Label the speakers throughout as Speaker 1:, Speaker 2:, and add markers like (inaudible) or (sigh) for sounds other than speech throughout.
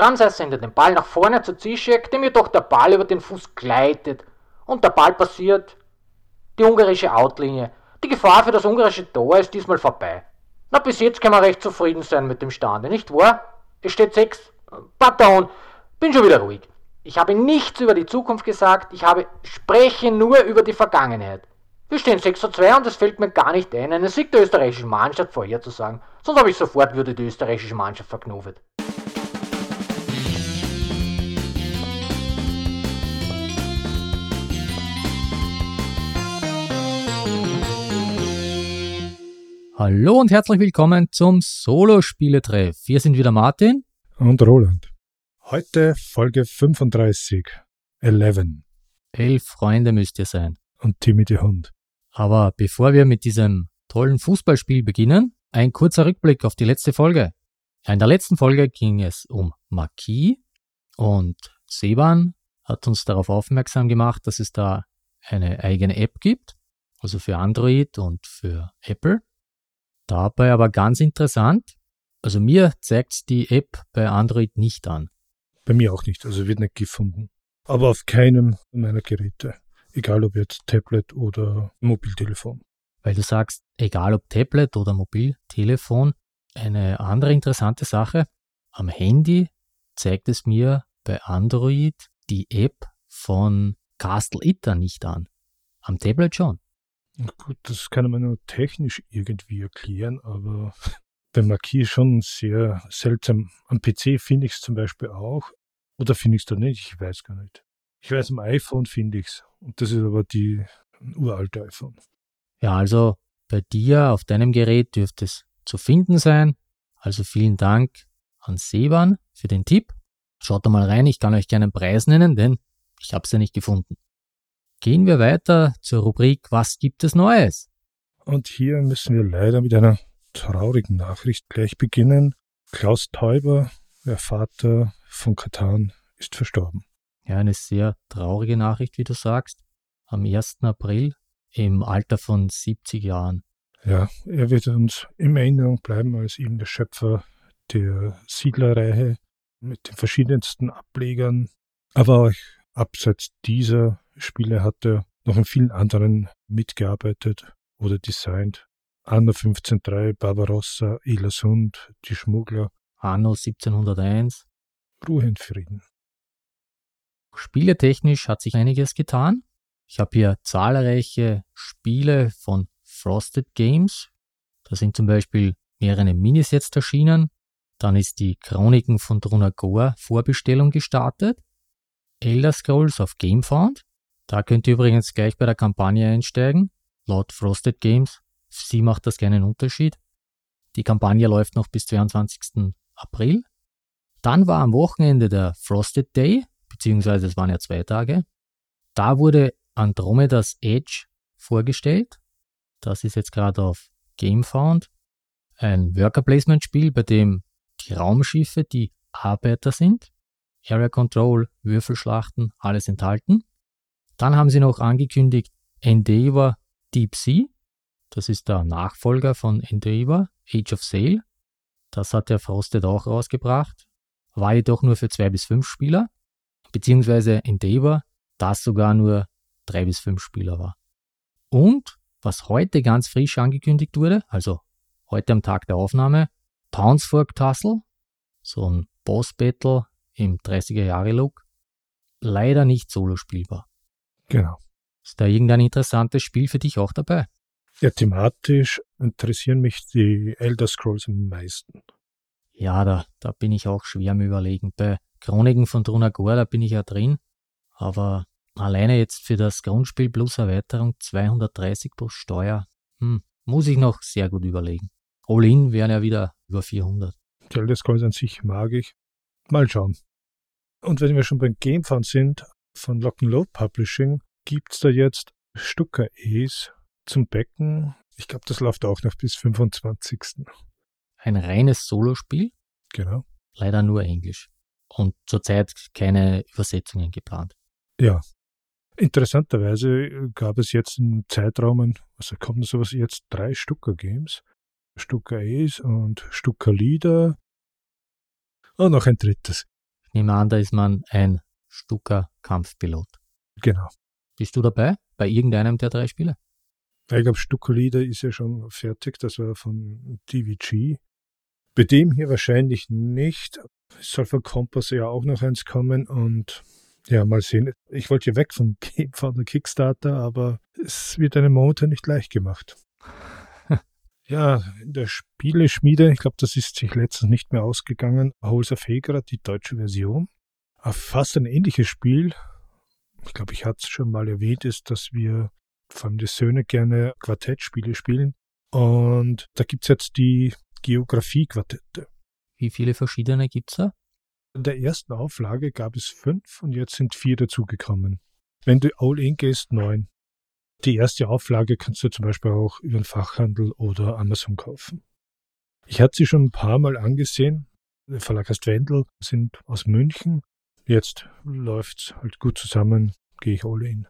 Speaker 1: Ramsay sendet den Ball nach vorne zu Zizek, dem jedoch der Ball über den Fuß gleitet und der Ball passiert die ungarische Outlinie. Die Gefahr für das ungarische Tor ist diesmal vorbei. Na, bis jetzt kann man recht zufrieden sein mit dem Stande, nicht wahr? Es steht 6. Pardon, bin schon wieder ruhig. Ich habe nichts über die Zukunft gesagt, ich habe spreche nur über die Vergangenheit. Wir stehen 6 zu 2 und es fällt mir gar nicht ein, einen Sieg der österreichischen Mannschaft vorherzusagen. Sonst habe ich sofort würde die österreichische Mannschaft verknuffelt.
Speaker 2: Hallo und herzlich willkommen zum Solo-Spieletreff. Wir sind wieder Martin
Speaker 3: und Roland. Heute Folge 35, 11.
Speaker 2: Elf Freunde müsst ihr sein.
Speaker 3: Und Timmy die Hund.
Speaker 2: Aber bevor wir mit diesem tollen Fußballspiel beginnen, ein kurzer Rückblick auf die letzte Folge. In der letzten Folge ging es um Marquis und Seban hat uns darauf aufmerksam gemacht, dass es da eine eigene App gibt, also für Android und für Apple. Dabei aber ganz interessant, also mir zeigt die App bei Android nicht an.
Speaker 3: Bei mir auch nicht, also wird nicht gefunden. Aber auf keinem meiner Geräte. Egal ob jetzt Tablet oder Mobiltelefon.
Speaker 2: Weil du sagst, egal ob Tablet oder Mobiltelefon, eine andere interessante Sache, am Handy zeigt es mir bei Android die App von Castle Itter nicht an. Am Tablet schon.
Speaker 3: Gut, das kann man nur technisch irgendwie erklären, aber (laughs) bei Marquis schon sehr seltsam. Am PC finde ich es zum Beispiel auch. Oder finde ich es da nicht? Ich weiß gar nicht. Ich weiß, am iPhone finde ich es. Und das ist aber die uralte iPhone.
Speaker 2: Ja, also bei dir auf deinem Gerät dürfte es zu finden sein. Also vielen Dank an Seban für den Tipp. Schaut da mal rein, ich kann euch gerne einen Preis nennen, denn ich habe es ja nicht gefunden. Gehen wir weiter zur Rubrik Was gibt es Neues?
Speaker 3: Und hier müssen wir leider mit einer traurigen Nachricht gleich beginnen. Klaus Teuber, der Vater von Katan, ist verstorben.
Speaker 2: Ja, eine sehr traurige Nachricht, wie du sagst. Am 1. April im Alter von 70 Jahren.
Speaker 3: Ja, er wird uns in Erinnerung bleiben als eben der Schöpfer der Siedlerreihe mit den verschiedensten Ablegern. Aber auch abseits dieser Spiele hat er noch in vielen anderen mitgearbeitet oder designt. Anno 1503, Barbarossa, Ilasund, Die Schmuggler.
Speaker 2: Anno 1701.
Speaker 3: Ruhe in Frieden.
Speaker 2: Spieletechnisch hat sich einiges getan. Ich habe hier zahlreiche Spiele von Frosted Games. Da sind zum Beispiel mehrere Minis jetzt erschienen. Dann ist die Chroniken von Drunagor Vorbestellung gestartet. Elder Scrolls auf GameFound. Da könnt ihr übrigens gleich bei der Kampagne einsteigen. Laut Frosted Games. Sie macht das keinen Unterschied. Die Kampagne läuft noch bis 22. April. Dann war am Wochenende der Frosted Day, beziehungsweise es waren ja zwei Tage. Da wurde Andromedas Edge vorgestellt. Das ist jetzt gerade auf GameFound. Ein Worker Placement Spiel, bei dem die Raumschiffe die Arbeiter sind. Area Control, Würfelschlachten, alles enthalten. Dann haben sie noch angekündigt Endeavor Deep Sea. Das ist der Nachfolger von Endeavor, Age of Sail. Das hat der Frosted auch rausgebracht. War jedoch nur für zwei bis fünf Spieler. Beziehungsweise Endeavor, das sogar nur drei bis fünf Spieler war. Und was heute ganz frisch angekündigt wurde, also heute am Tag der Aufnahme, Townsfork Tussle, so ein Boss Battle im 30er Jahre Look, leider nicht solo spielbar.
Speaker 3: Genau.
Speaker 2: Ist da irgendein interessantes Spiel für dich auch dabei?
Speaker 3: Ja, thematisch interessieren mich die Elder Scrolls am meisten.
Speaker 2: Ja, da, da bin ich auch schwer am Überlegen. Bei Chroniken von Drunagor, da bin ich ja drin. Aber alleine jetzt für das Grundspiel plus Erweiterung 230 plus Steuer, hm, muss ich noch sehr gut überlegen. All-in wären ja wieder über 400.
Speaker 3: Die Elder Scrolls an sich mag ich. Mal schauen. Und wenn wir schon beim Gamefound sind, von Lock'n'Load Publishing gibt es da jetzt Stucker Ace zum Becken. Ich glaube, das läuft auch noch bis 25.
Speaker 2: Ein reines Solospiel?
Speaker 3: Genau.
Speaker 2: Leider nur Englisch. Und zurzeit keine Übersetzungen geplant.
Speaker 3: Ja. Interessanterweise gab es jetzt im Zeitraum, also kommen sowas jetzt drei Stucker Games. Stucker Ace und Stucker Leader und noch ein drittes.
Speaker 2: Ich nehme an, da ist man ein Stucker Kampfpilot.
Speaker 3: Genau.
Speaker 2: Bist du dabei bei irgendeinem der drei Spiele?
Speaker 3: Ich glaube, Stuckolida ist ja schon fertig. Das war von DVG. Bei dem hier wahrscheinlich nicht. Es soll von Kompass ja auch noch eins kommen und ja, mal sehen. Ich wollte ja weg von, (laughs) der Kickstarter, aber es wird einem momentan nicht leicht gemacht. (laughs) ja, in der Spieleschmiede, ich glaube, das ist sich letztens nicht mehr ausgegangen. Holzer Feger, die deutsche Version. Fast ein ähnliches Spiel. Ich glaube, ich hatte es schon mal erwähnt, ist, dass wir vor allem die Söhne gerne Quartettspiele spielen. Und da gibt es jetzt die Geografie-Quartette.
Speaker 2: Wie viele verschiedene gibt es da?
Speaker 3: In der ersten Auflage gab es fünf und jetzt sind vier dazugekommen. Wenn du All-In gehst, neun. Die erste Auflage kannst du zum Beispiel auch über den Fachhandel oder Amazon kaufen. Ich hatte sie schon ein paar Mal angesehen. Der Verlag heißt Wendel, sind aus München. Jetzt läuft's halt gut zusammen, gehe ich all in.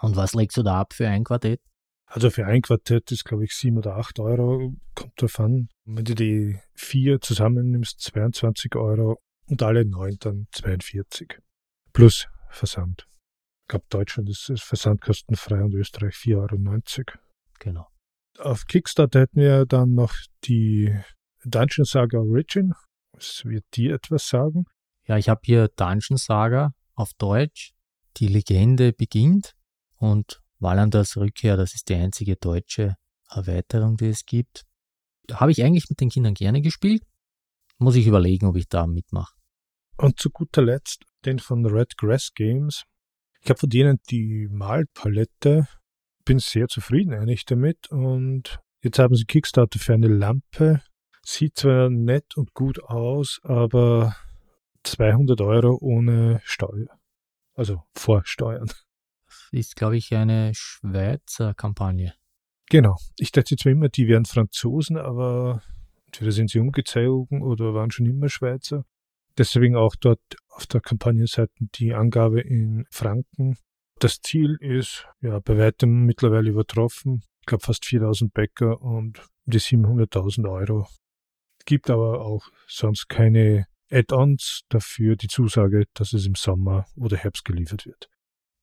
Speaker 2: Und was legst du da ab für ein Quartett?
Speaker 3: Also für ein Quartett ist, glaube ich, sieben oder acht Euro, kommt drauf an. Wenn du die vier zusammennimmst, 22 Euro und alle neun dann 42. Plus Versand. Ich glaube, Deutschland ist es versandkostenfrei und Österreich 4,90 Euro.
Speaker 2: Genau.
Speaker 3: Auf Kickstarter hätten wir dann noch die Dungeon Saga Origin. Was wird dir etwas sagen?
Speaker 2: Ja, ich habe hier Dungeon Saga auf Deutsch. Die Legende beginnt und Wallanders Rückkehr, das ist die einzige deutsche Erweiterung, die es gibt. Habe ich eigentlich mit den Kindern gerne gespielt. Muss ich überlegen, ob ich da mitmache.
Speaker 3: Und zu guter Letzt den von Red Grass Games. Ich habe von denen die Malpalette, bin sehr zufrieden eigentlich damit und jetzt haben sie Kickstarter für eine Lampe. Sieht zwar nett und gut aus, aber 200 Euro ohne Steuer. Also vor Steuern.
Speaker 2: Das ist, glaube ich, eine Schweizer Kampagne.
Speaker 3: Genau. Ich dachte zwar immer, die wären Franzosen, aber entweder sind sie umgezogen oder waren schon immer Schweizer. Deswegen auch dort auf der Kampagnenseite die Angabe in Franken. Das Ziel ist ja bei weitem mittlerweile übertroffen. Ich glaube fast 4000 Bäcker und die 700.000 Euro. Gibt aber auch sonst keine Add-ons dafür die Zusage, dass es im Sommer oder Herbst geliefert wird.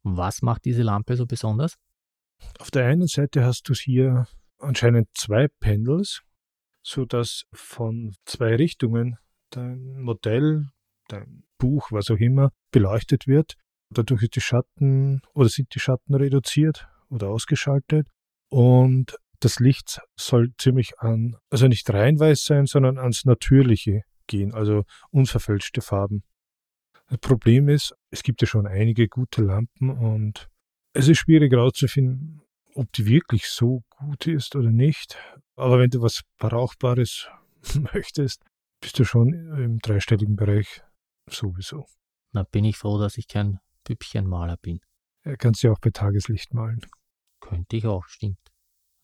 Speaker 2: Was macht diese Lampe so besonders?
Speaker 3: Auf der einen Seite hast du hier anscheinend zwei Pendels, sodass von zwei Richtungen dein Modell, dein Buch, was auch immer, beleuchtet wird. Dadurch ist die Schatten oder sind die Schatten reduziert oder ausgeschaltet und das Licht soll ziemlich an, also nicht rein weiß sein, sondern ans Natürliche gehen, also unverfälschte Farben. Das Problem ist, es gibt ja schon einige gute Lampen und es ist schwierig herauszufinden, ob die wirklich so gut ist oder nicht. Aber wenn du was Brauchbares (laughs) möchtest, bist du schon im dreistelligen Bereich sowieso.
Speaker 2: Na, bin ich froh, dass ich kein Püppchenmaler bin.
Speaker 3: Er kannst ja auch bei Tageslicht malen.
Speaker 2: Könnte ich auch, stimmt.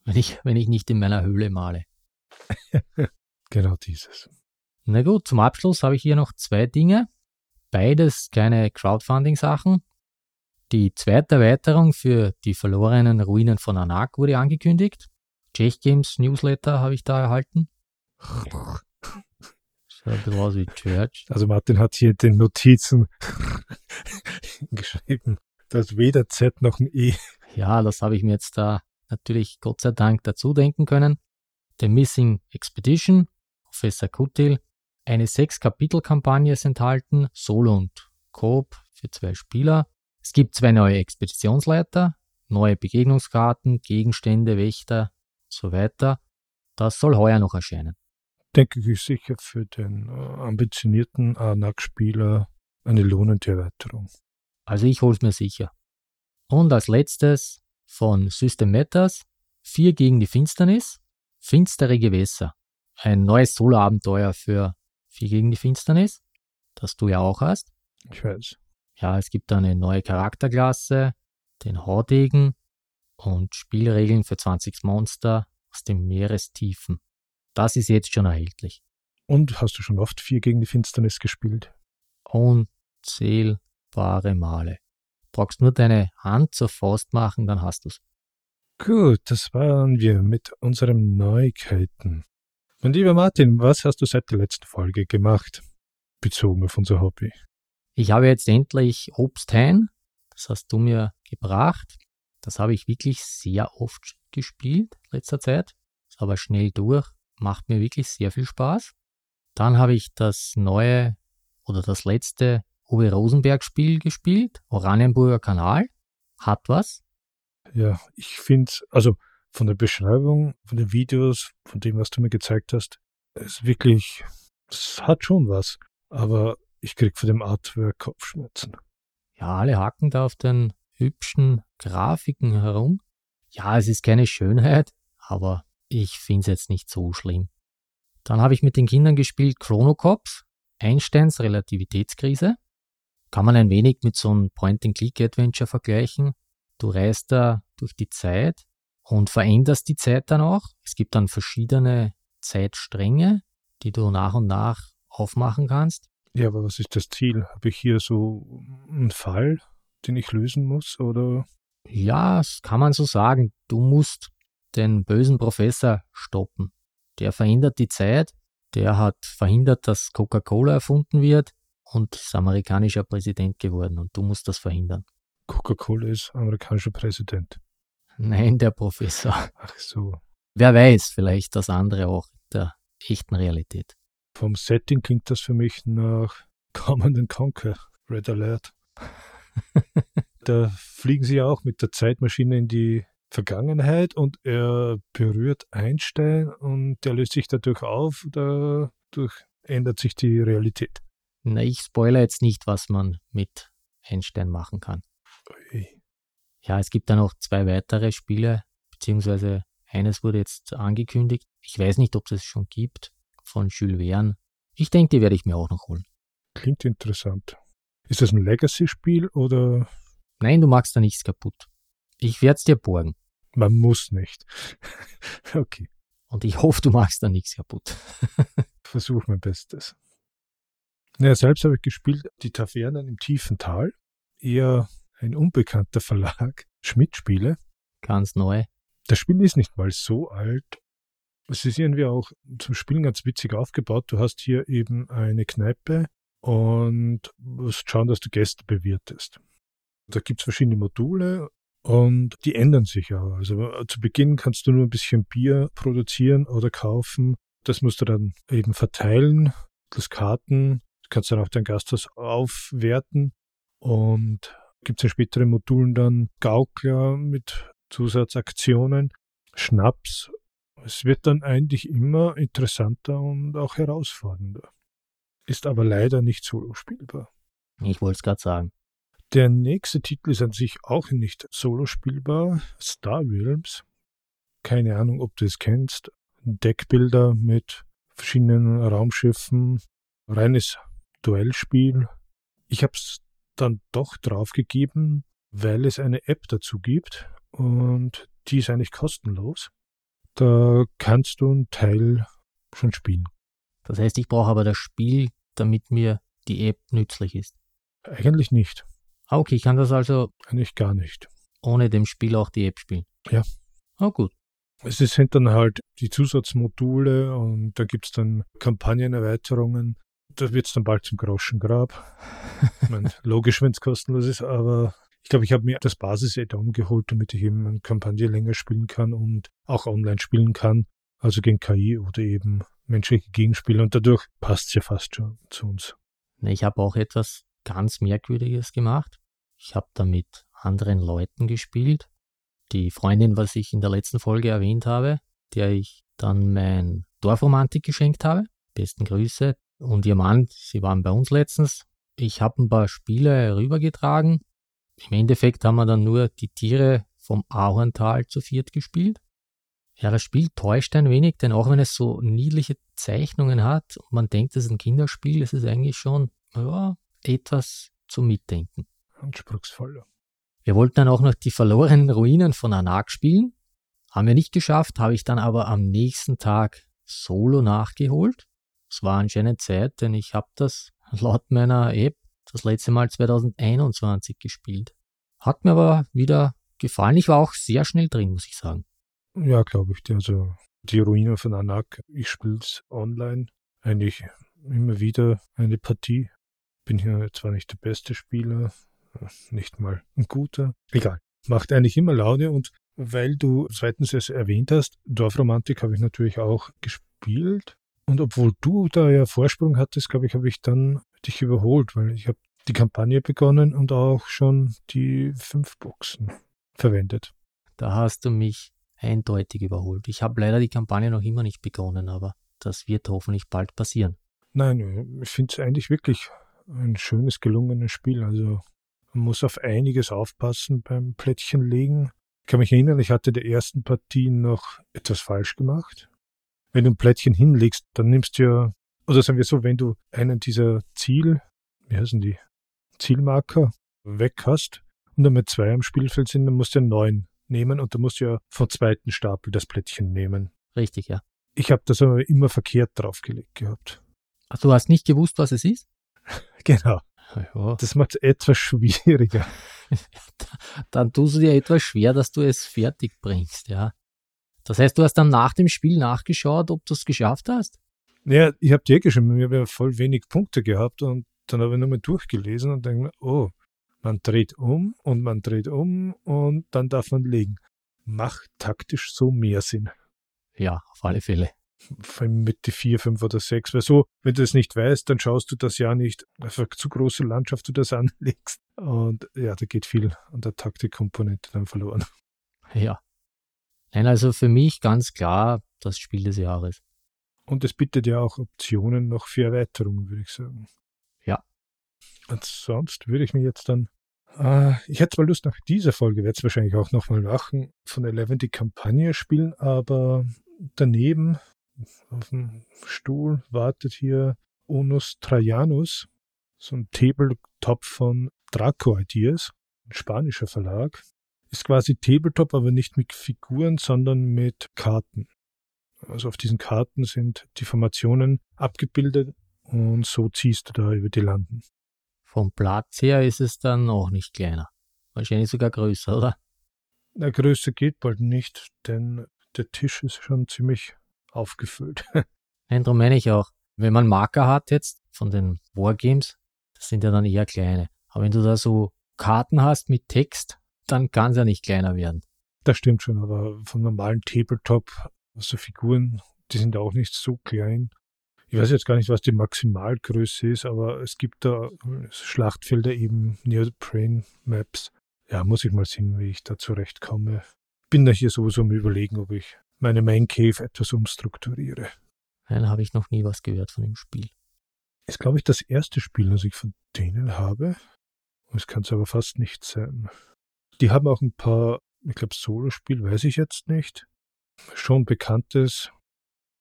Speaker 2: Wenn ich, wenn ich nicht in meiner Höhle male. (laughs)
Speaker 3: genau dieses.
Speaker 2: Na gut, zum Abschluss habe ich hier noch zwei Dinge. Beides keine Crowdfunding-Sachen. Die zweite Erweiterung für die verlorenen Ruinen von Anak wurde angekündigt. Czech Games Newsletter habe ich da erhalten. Schaut ein bisschen aus wie Church.
Speaker 3: Also Martin hat hier den Notizen (laughs) geschrieben, dass weder Z noch ein E.
Speaker 2: Ja, das habe ich mir jetzt da natürlich Gott sei Dank dazu denken können. The Missing Expedition, Professor Kutil. Eine Sechs-Kapitel-Kampagne ist enthalten, Solo und Coop für zwei Spieler. Es gibt zwei neue Expeditionsleiter, neue Begegnungskarten, Gegenstände, Wächter und so weiter. Das soll heuer noch erscheinen
Speaker 3: denke ich, ist sicher für den äh, ambitionierten ANAC-Spieler eine lohnende Erweiterung.
Speaker 2: Also ich hol's mir sicher. Und als letztes von System Matters, 4 gegen die Finsternis, Finstere Gewässer. Ein neues Solo-Abenteuer für 4 gegen die Finsternis, das du ja auch hast.
Speaker 3: Ich weiß.
Speaker 2: Ja, es gibt eine neue Charakterklasse, den Haudegen und Spielregeln für 20 Monster aus den Meerestiefen. Das ist jetzt schon erhältlich.
Speaker 3: Und hast du schon oft vier gegen die Finsternis gespielt?
Speaker 2: Unzählbare Male. Brauchst nur deine Hand zur Faust machen, dann hast du's.
Speaker 3: Gut, das waren wir mit unseren Neuigkeiten. Mein lieber Martin, was hast du seit der letzten Folge gemacht? Bezogen auf unser Hobby.
Speaker 2: Ich habe jetzt endlich Obstheim, das hast du mir gebracht. Das habe ich wirklich sehr oft gespielt in letzter Zeit. Ist aber schnell durch, macht mir wirklich sehr viel Spaß. Dann habe ich das neue oder das letzte Uwe Rosenberg Spiel gespielt, Oranienburger Kanal. Hat was.
Speaker 3: Ja, ich finde, also von der Beschreibung, von den Videos, von dem, was du mir gezeigt hast, ist wirklich, es hat schon was. Aber ich krieg von dem Artwork Kopfschmerzen.
Speaker 2: Ja, alle hacken da auf den hübschen Grafiken herum. Ja, es ist keine Schönheit, aber ich finde es jetzt nicht so schlimm. Dann habe ich mit den Kindern gespielt Chronocops, Einsteins Relativitätskrise. Kann man ein wenig mit so einem Point-and-Click-Adventure vergleichen. Du reist da durch die Zeit und veränderst die Zeit dann auch. Es gibt dann verschiedene Zeitstränge, die du nach und nach aufmachen kannst.
Speaker 3: Ja, aber was ist das Ziel? Habe ich hier so einen Fall, den ich lösen muss, oder?
Speaker 2: Ja, das kann man so sagen. Du musst den bösen Professor stoppen. Der verändert die Zeit. Der hat verhindert, dass Coca-Cola erfunden wird und ist amerikanischer Präsident geworden und du musst das verhindern.
Speaker 3: Coca-Cola ist amerikanischer Präsident.
Speaker 2: Nein, der Professor.
Speaker 3: Ach so.
Speaker 2: Wer weiß, vielleicht das andere auch der echten Realität.
Speaker 3: Vom Setting klingt das für mich nach Command Conquer, Red Alert. (laughs) da fliegen sie ja auch mit der Zeitmaschine in die Vergangenheit und er berührt Einstein und der löst sich dadurch auf, dadurch ändert sich die Realität.
Speaker 2: Na, ich spoilere jetzt nicht, was man mit Einstein machen kann.
Speaker 3: Ui.
Speaker 2: Ja, es gibt dann noch zwei weitere Spiele, beziehungsweise eines wurde jetzt angekündigt. Ich weiß nicht, ob es schon gibt, von Jules Verne. Ich denke, die werde ich mir auch noch holen.
Speaker 3: Klingt interessant. Ist das ein Legacy-Spiel oder?
Speaker 2: Nein, du machst da nichts kaputt. Ich werde es dir borgen.
Speaker 3: Man muss nicht. (laughs) okay.
Speaker 2: Und ich hoffe, du machst da nichts kaputt. (laughs)
Speaker 3: Versuch mein Bestes. Naja, selbst habe ich gespielt Die Tavernen im tiefen Tal. Eher ein unbekannter Verlag. Schmidt-Spiele.
Speaker 2: Ganz neu.
Speaker 3: Das Spiel ist nicht mal so alt. Es ist irgendwie auch zum Spielen ganz witzig aufgebaut. Du hast hier eben eine Kneipe und musst schauen, dass du Gäste bewirtest. Da gibt es verschiedene Module und die ändern sich auch. Also zu Beginn kannst du nur ein bisschen Bier produzieren oder kaufen. Das musst du dann eben verteilen, das Karten. Du kannst dann auch dein Gasthaus aufwerten und gibt es in späteren Modulen dann Gaukler mit Zusatzaktionen, Schnaps. Es wird dann eigentlich immer interessanter und auch herausfordernder. Ist aber leider nicht solo spielbar.
Speaker 2: Ich wollte es gerade sagen.
Speaker 3: Der nächste Titel ist an sich auch nicht solo spielbar. Star Realms. Keine Ahnung, ob du es kennst. Deckbilder mit verschiedenen Raumschiffen. Reines Duellspiel. Ich habe es dann doch draufgegeben, weil es eine App dazu gibt und die ist eigentlich kostenlos. Da kannst du einen Teil schon spielen.
Speaker 2: Das heißt, ich brauche aber das Spiel, damit mir die App nützlich ist.
Speaker 3: Eigentlich nicht.
Speaker 2: Ah, okay, ich kann das also
Speaker 3: Eigentlich gar nicht.
Speaker 2: ohne dem Spiel auch die App spielen.
Speaker 3: Ja.
Speaker 2: Oh gut.
Speaker 3: Es sind dann halt die Zusatzmodule und da gibt es dann Kampagnenerweiterungen. Da wird es dann bald zum Groschengrab. ich meine, (laughs) logisch, wenn es kostenlos ist, aber ich glaube, ich habe mir das Basis-Add-on geholt, damit ich eben eine Kampagne länger spielen kann und auch online spielen kann. Also gegen KI oder eben menschliche Gegenspieler und dadurch passt es ja fast schon zu uns.
Speaker 2: Ich habe auch etwas ganz Merkwürdiges gemacht. Ich habe da mit anderen Leuten gespielt. Die Freundin, was ich in der letzten Folge erwähnt habe, der ich dann mein Dorfromantik geschenkt habe. Besten Grüße. Und ihr Mann, sie waren bei uns letztens. Ich habe ein paar Spiele rübergetragen. Im Endeffekt haben wir dann nur die Tiere vom Ahorntal zu viert gespielt. Ja, das Spiel täuscht ein wenig, denn auch wenn es so niedliche Zeichnungen hat und man denkt, es ist ein Kinderspiel, es ist eigentlich schon ja, etwas zum Mitdenken.
Speaker 3: Anspruchsvoller.
Speaker 2: Wir wollten dann auch noch die verlorenen Ruinen von Anak spielen. Haben wir nicht geschafft, habe ich dann aber am nächsten Tag solo nachgeholt. Es war anscheinend Zeit, denn ich habe das laut meiner App das letzte Mal 2021 gespielt. Hat mir aber wieder gefallen. Ich war auch sehr schnell drin, muss ich sagen.
Speaker 3: Ja, glaube ich. Also die Ruine von Anak, ich spiele es online. Eigentlich immer wieder eine Partie. Bin hier zwar nicht der beste Spieler, nicht mal ein guter. Egal. Macht eigentlich immer Laune und weil du zweitens es erwähnt hast, Dorfromantik habe ich natürlich auch gespielt. Und obwohl du da ja Vorsprung hattest, glaube ich, habe ich dann dich überholt, weil ich habe die Kampagne begonnen und auch schon die fünf Boxen verwendet.
Speaker 2: Da hast du mich eindeutig überholt. Ich habe leider die Kampagne noch immer nicht begonnen, aber das wird hoffentlich bald passieren.
Speaker 3: Nein, ich finde es eigentlich wirklich ein schönes, gelungenes Spiel. Also man muss auf einiges aufpassen beim Plättchen legen. Ich kann mich erinnern, ich hatte der ersten Partie noch etwas falsch gemacht. Wenn du ein Plättchen hinlegst, dann nimmst du ja, oder sagen wir so, wenn du einen dieser Ziel, wie heißen die, Zielmarker weg hast und dann mit zwei am Spielfeld sind, dann musst du einen neuen nehmen und dann musst du ja vom zweiten Stapel das Plättchen nehmen.
Speaker 2: Richtig, ja.
Speaker 3: Ich habe das aber immer verkehrt draufgelegt gehabt.
Speaker 2: Ach, du hast nicht gewusst, was es ist? (laughs)
Speaker 3: Genau.
Speaker 2: Ja.
Speaker 3: Das macht es etwas schwieriger. (laughs)
Speaker 2: dann tust du dir etwas schwer, dass du es fertig bringst, ja. Das heißt, du hast dann nach dem Spiel nachgeschaut, ob du es geschafft hast?
Speaker 3: Ja, ich habe dir geschrieben, ich habe ja voll wenig Punkte gehabt und dann habe ich nochmal durchgelesen und denke mir, oh, man dreht um und man dreht um und dann darf man legen. Macht taktisch so mehr Sinn.
Speaker 2: Ja, auf alle Fälle.
Speaker 3: Vor allem mit die vier, fünf oder sechs. Weil so, wenn du es nicht weißt, dann schaust du das ja nicht, eine zu große Landschaft du das (laughs) anlegst. Und ja, da geht viel an der Taktikkomponente dann verloren.
Speaker 2: Ja. Nein, also für mich ganz klar das Spiel des Jahres.
Speaker 3: Und es bietet ja auch Optionen noch für Erweiterungen, würde ich sagen.
Speaker 2: Ja.
Speaker 3: Und sonst würde ich mir jetzt dann. Äh, ich hätte zwar Lust nach dieser Folge, werde es wahrscheinlich auch nochmal machen, von Eleven die Kampagne spielen, aber daneben auf dem Stuhl wartet hier Onus Trajanus, so ein Tabletop von Draco Ideas, ein spanischer Verlag. Ist quasi Tabletop, aber nicht mit Figuren, sondern mit Karten. Also auf diesen Karten sind die Formationen abgebildet und so ziehst du da über die Landen.
Speaker 2: Vom Platz her ist es dann auch nicht kleiner. Wahrscheinlich sogar größer, oder?
Speaker 3: Na, größer geht bald nicht, denn der Tisch ist schon ziemlich aufgefüllt. (laughs)
Speaker 2: Nein, darum meine ich auch. Wenn man Marker hat jetzt von den Wargames, das sind ja dann eher kleine. Aber wenn du da so Karten hast mit Text, dann kann es ja nicht kleiner werden.
Speaker 3: Das stimmt schon, aber vom normalen Tabletop, also Figuren, die sind auch nicht so klein. Ich weiß jetzt gar nicht, was die Maximalgröße ist, aber es gibt da Schlachtfelder eben, Neoprene Maps. Ja, muss ich mal sehen, wie ich da zurechtkomme. Bin da hier sowieso am überlegen, ob ich meine Main Cave etwas umstrukturiere.
Speaker 2: Nein, habe ich noch nie was gehört von dem Spiel.
Speaker 3: Ist, glaube ich, das erste Spiel, das ich von denen habe. Es kann es aber fast nicht sein. Die haben auch ein paar, ich glaube, Solospiel, weiß ich jetzt nicht. Schon bekanntes.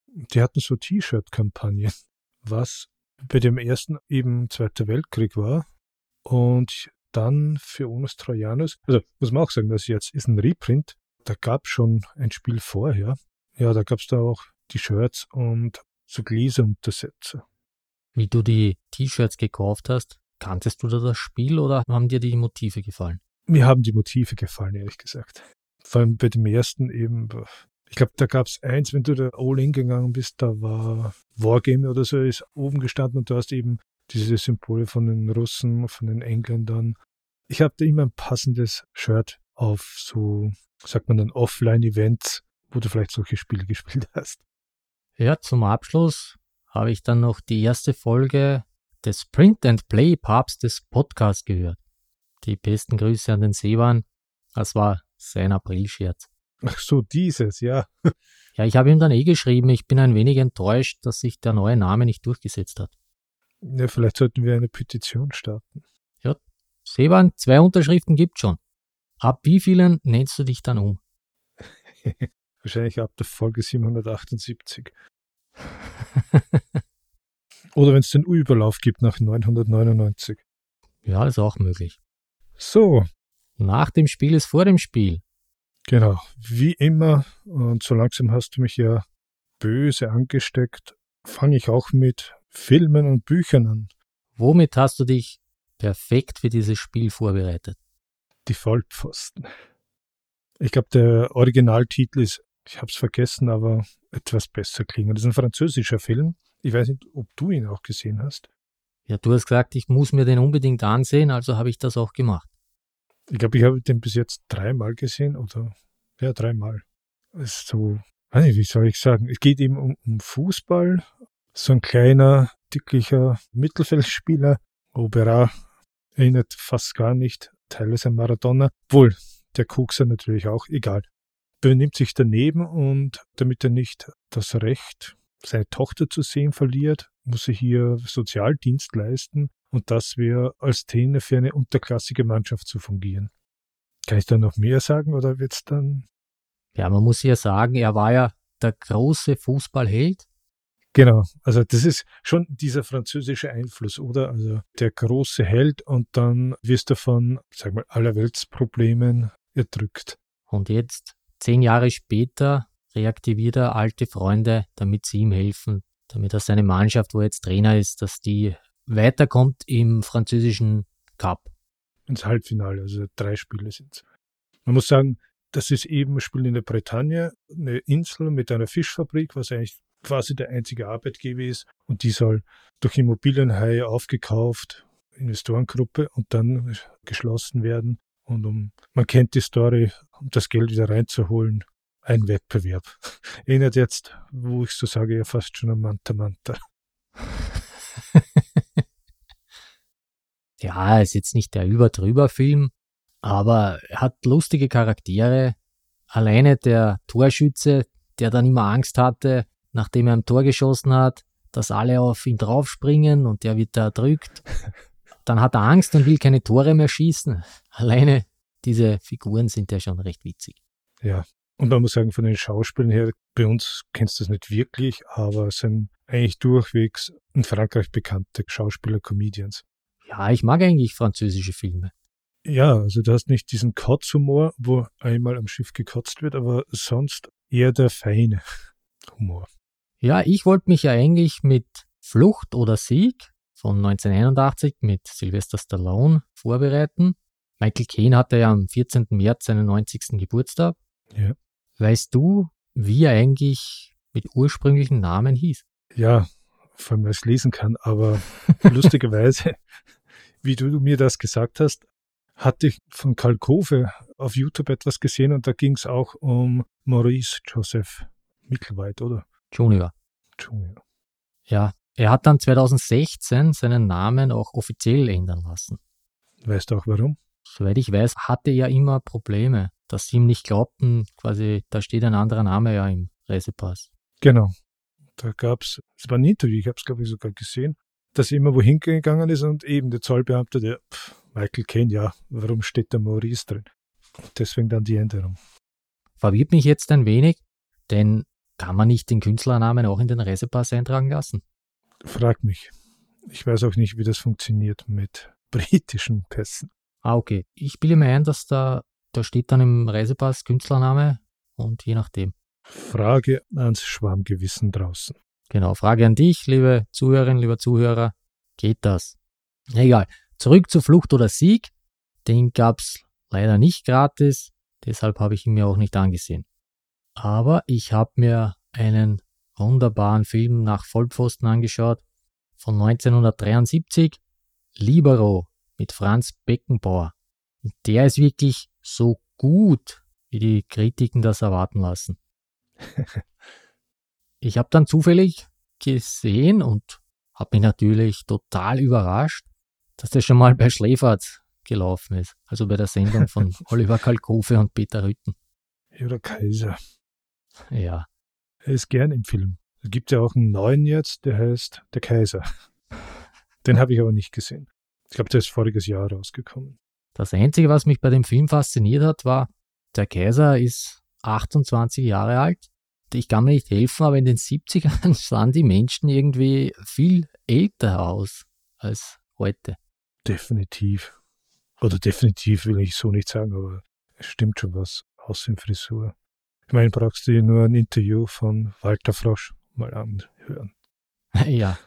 Speaker 3: Die hatten so T-Shirt-Kampagnen, (laughs) was bei dem ersten eben Zweiter Weltkrieg war. Und dann für Onus Trojanus, also muss man auch sagen, das jetzt ist ein Reprint, da gab es schon ein Spiel vorher. Ja, da gab es da auch die Shirts und so Gläseruntersetzer.
Speaker 2: Wie du die T-Shirts gekauft hast, kanntest du da das Spiel oder haben dir die Motive gefallen?
Speaker 3: Mir haben die Motive gefallen, ehrlich gesagt. Vor allem bei dem ersten eben, ich glaube, da gab es eins, wenn du da All-In gegangen bist, da war Wargame oder so, ist oben gestanden und du hast eben diese Symbole von den Russen, von den Engländern. Ich habe da immer ein passendes Shirt auf so sagt man dann, Offline-Events, wo du vielleicht solche Spiele (laughs) gespielt hast.
Speaker 2: Ja, zum Abschluss habe ich dann noch die erste Folge des Print and Play Papstes Podcast gehört. Die besten Grüße an den Seewan. Das war sein Aprilscherz.
Speaker 3: Ach so, dieses, ja.
Speaker 2: Ja, ich habe ihm dann eh geschrieben, ich bin ein wenig enttäuscht, dass sich der neue Name nicht durchgesetzt hat.
Speaker 3: Ja, vielleicht sollten wir eine Petition starten.
Speaker 2: Ja, Seewan, zwei Unterschriften gibt schon. Ab wie vielen nennst du dich dann um? (laughs)
Speaker 3: Wahrscheinlich ab der Folge 778. (laughs) Oder wenn es den U-Überlauf gibt nach 999.
Speaker 2: Ja, ist auch möglich.
Speaker 3: So.
Speaker 2: Nach dem Spiel ist vor dem Spiel.
Speaker 3: Genau, wie immer. Und so langsam hast du mich ja böse angesteckt. Fange ich auch mit Filmen und Büchern an.
Speaker 2: Womit hast du dich perfekt für dieses Spiel vorbereitet?
Speaker 3: Die Vollpfosten. Ich glaube, der Originaltitel ist, ich habe es vergessen, aber etwas besser klingen. Das ist ein französischer Film. Ich weiß nicht, ob du ihn auch gesehen hast.
Speaker 2: Ja, du hast gesagt, ich muss mir den unbedingt ansehen, also habe ich das auch gemacht.
Speaker 3: Ich glaube, ich habe den bis jetzt dreimal gesehen oder ja, dreimal. Ist so, wie soll ich sagen, es geht eben um, um Fußball. So ein kleiner, dicklicher Mittelfeldspieler, Obera, erinnert fast gar nicht, teilweise an Maradona. Wohl, der Kokser natürlich auch, egal. Benimmt sich daneben und damit er nicht das Recht, seine Tochter zu sehen, verliert, muss er hier Sozialdienst leisten und das wäre als Trainer für eine unterklassige Mannschaft zu fungieren. Kann ich da noch mehr sagen oder wird es dann?
Speaker 2: Ja, man muss ja sagen, er war ja der große Fußballheld.
Speaker 3: Genau, also das ist schon dieser französische Einfluss, oder? Also der große Held und dann wirst du von, sag mal, allerweltsproblemen erdrückt.
Speaker 2: Und jetzt, zehn Jahre später, reaktiviert er alte Freunde, damit sie ihm helfen, damit er seine Mannschaft, wo er jetzt Trainer ist, dass die weiterkommt im französischen Cup.
Speaker 3: Ins Halbfinale, also drei Spiele sind es. Man muss sagen, das ist eben ein Spiel in der Bretagne, eine Insel mit einer Fischfabrik, was eigentlich quasi der einzige Arbeitgeber ist. Und die soll durch Immobilienhaie aufgekauft, Investorengruppe und dann geschlossen werden. Und um, man kennt die Story, um das Geld wieder reinzuholen, ein Wettbewerb. Erinnert jetzt, wo ich so sage, ja fast schon an Manta Manta. (laughs)
Speaker 2: ja, ist jetzt nicht der überdrüber Film, aber er hat lustige Charaktere. Alleine der Torschütze, der dann immer Angst hatte, nachdem er ein Tor geschossen hat, dass alle auf ihn draufspringen und der wird da erdrückt. (laughs) Dann hat er Angst und will keine Tore mehr schießen. Alleine diese Figuren sind ja schon recht witzig.
Speaker 3: Ja, und man muss sagen, von den Schauspielern her, bei uns kennst du das nicht wirklich, aber es sind eigentlich durchwegs in Frankreich bekannte Schauspieler, Comedians.
Speaker 2: Ja, ich mag eigentlich französische Filme.
Speaker 3: Ja, also du hast nicht diesen Kotzhumor, wo einmal am Schiff gekotzt wird, aber sonst eher der feine Humor.
Speaker 2: Ja, ich wollte mich ja eigentlich mit Flucht oder Sieg von 1981 mit Sylvester Stallone vorbereiten. Michael Caine hatte ja am 14. März seinen 90. Geburtstag.
Speaker 3: Ja.
Speaker 2: Weißt du, wie er eigentlich mit ursprünglichen Namen hieß?
Speaker 3: Ja, vor allem, weil ich es lesen kann, aber (laughs) lustigerweise, wie du mir das gesagt hast, hatte ich von Karl Kove auf YouTube etwas gesehen und da ging es auch um Maurice Joseph Mickelweit, oder?
Speaker 2: Junior.
Speaker 3: Junior.
Speaker 2: Ja, er hat dann 2016 seinen Namen auch offiziell ändern lassen.
Speaker 3: Weißt du auch warum?
Speaker 2: Soweit ich weiß, hatte er immer Probleme, dass sie ihm nicht glaubten, quasi, da steht ein anderer Name ja im Reisepass.
Speaker 3: Genau. Da gab es, es war ein Interview, ich habe es glaube ich sogar gesehen, dass er immer wohin gegangen ist und eben der Zollbeamte, der pff, Michael Caine, ja, warum steht da Maurice drin? Deswegen dann die Änderung.
Speaker 2: Verwirrt mich jetzt ein wenig, denn kann man nicht den Künstlernamen auch in den Reisepass eintragen lassen?
Speaker 3: Frag mich. Ich weiß auch nicht, wie das funktioniert mit britischen Pässen.
Speaker 2: Ah, okay. Ich bilde mir ein, dass da, da steht dann im Reisepass Künstlername und je nachdem.
Speaker 3: Frage ans Schwarmgewissen draußen.
Speaker 2: Genau, Frage an dich, liebe Zuhörerinnen, lieber Zuhörer. Geht das? Egal. Zurück zu Flucht oder Sieg. Den gab's leider nicht gratis, deshalb habe ich ihn mir auch nicht angesehen. Aber ich habe mir einen wunderbaren Film nach Vollpfosten angeschaut von 1973, Libero mit Franz Beckenbauer. Und der ist wirklich so gut, wie die Kritiken das erwarten lassen. (laughs) ich habe dann zufällig gesehen und habe mich natürlich total überrascht, dass der schon mal bei Schläferz gelaufen ist. Also bei der Sendung von (laughs) Oliver Kalkofe und Peter Rütten.
Speaker 3: Ja, der Kaiser.
Speaker 2: Ja.
Speaker 3: Er ist gern im Film. Es gibt ja auch einen neuen jetzt, der heißt Der Kaiser. Den habe ich aber nicht gesehen. Ich glaube, der ist voriges Jahr rausgekommen.
Speaker 2: Das Einzige, was mich bei dem Film fasziniert hat, war, der Kaiser ist 28 Jahre alt. Ich kann mir nicht helfen, aber in den 70ern (laughs) sahen die Menschen irgendwie viel älter aus als heute.
Speaker 3: Definitiv. Oder definitiv will ich so nicht sagen, aber es stimmt schon was. Außenfrisur. Ich meine, brauchst du nur ein Interview von Walter Frosch mal anhören. (laughs)
Speaker 2: Ja.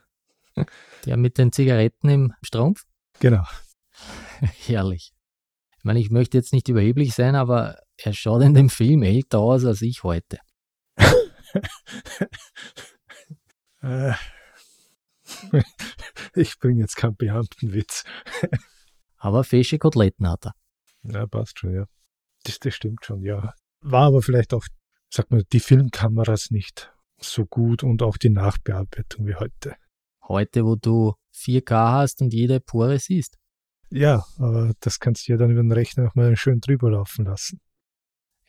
Speaker 2: Der mit den Zigaretten im Strumpf?
Speaker 3: Genau. (laughs)
Speaker 2: Herrlich. Ich meine, ich möchte jetzt nicht überheblich sein, aber er schaut in dem Film älter aus als ich heute.
Speaker 3: äh, (laughs) ich bringe jetzt keinen Beamtenwitz. (laughs)
Speaker 2: Aber fesche Koteletten hat er.
Speaker 3: Ja, passt schon, ja. Das, das stimmt schon, ja. War aber vielleicht auch, sag mal, die Filmkameras nicht so gut und auch die Nachbearbeitung wie heute.
Speaker 2: Heute, wo du 4K hast und jede Pore siehst.
Speaker 3: Ja, aber das kannst du ja dann über den Rechner noch mal schön drüber laufen lassen.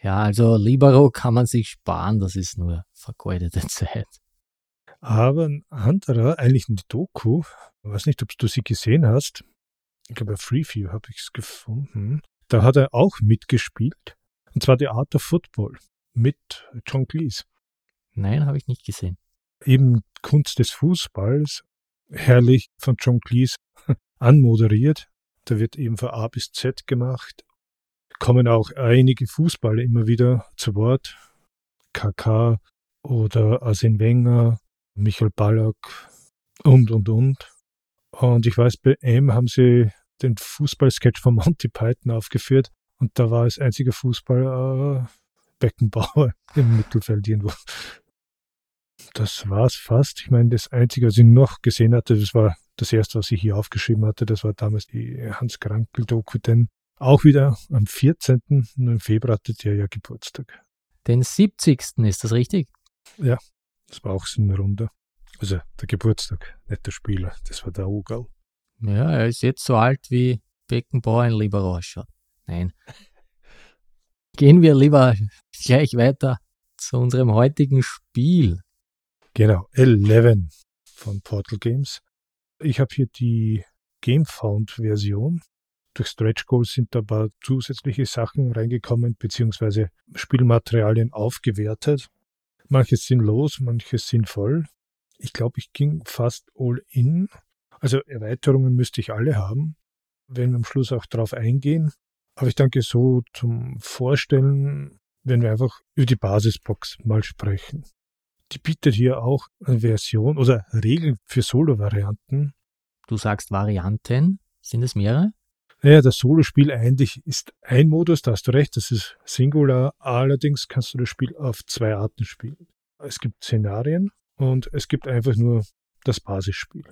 Speaker 2: Ja, also Libero kann man sich sparen, das ist nur vergeudete (laughs) Zeit.
Speaker 3: Aber ein anderer, eigentlich eine Doku, ich weiß nicht, ob du sie gesehen hast, ich glaube, bei Freeview habe ich es gefunden. Da hat er auch mitgespielt. Und zwar The Art of Football mit John Cleese.
Speaker 2: Nein, habe ich nicht gesehen.
Speaker 3: Eben Kunst des Fußballs, herrlich von John Cleese (laughs) anmoderiert. Da wird eben von A bis Z gemacht. Kommen auch einige Fußballer immer wieder zu Wort. KK oder Arsene Wenger, Michael Ballack und, und, und. Und ich weiß, bei M haben sie den Fußballsketch von Monty Python aufgeführt und da war als einziger Fußballer äh, Beckenbauer (laughs) im Mittelfeld irgendwo. Das war's fast. Ich meine, das Einzige, was ich noch gesehen hatte, das war das erste, was ich hier aufgeschrieben hatte, das war damals die Hans Krankel-Doku, denn auch wieder am 14. Februar hatte der ja Geburtstag.
Speaker 2: Den 70. ist das richtig?
Speaker 3: Ja, das war auch so eine Runde. Also der Geburtstag, nicht der Spieler, das war der Ugal.
Speaker 2: Ja, er ist jetzt so alt wie Beckenbauer in Libero ausschaut. Nein. (laughs) Gehen wir lieber gleich weiter zu unserem heutigen Spiel.
Speaker 3: Genau, 11 von Portal Games. Ich habe hier die GameFound-Version. Durch Stretch Goals sind da ein paar zusätzliche Sachen reingekommen, beziehungsweise Spielmaterialien aufgewertet. Manches sinnlos, manches sinnvoll. Ich glaube, ich ging fast all in. Also Erweiterungen müsste ich alle haben, wenn wir am Schluss auch drauf eingehen. Aber ich denke, so zum Vorstellen, wenn wir einfach über die Basisbox mal sprechen. Die bietet hier auch eine Version oder Regeln für Solo-Varianten.
Speaker 2: Du sagst Varianten. Sind es mehrere?
Speaker 3: Naja, das Solo-Spiel eigentlich ist ein Modus, da hast du recht, das ist Singular. Allerdings kannst du das Spiel auf zwei Arten spielen. Es gibt Szenarien und es gibt einfach nur das Basisspiel.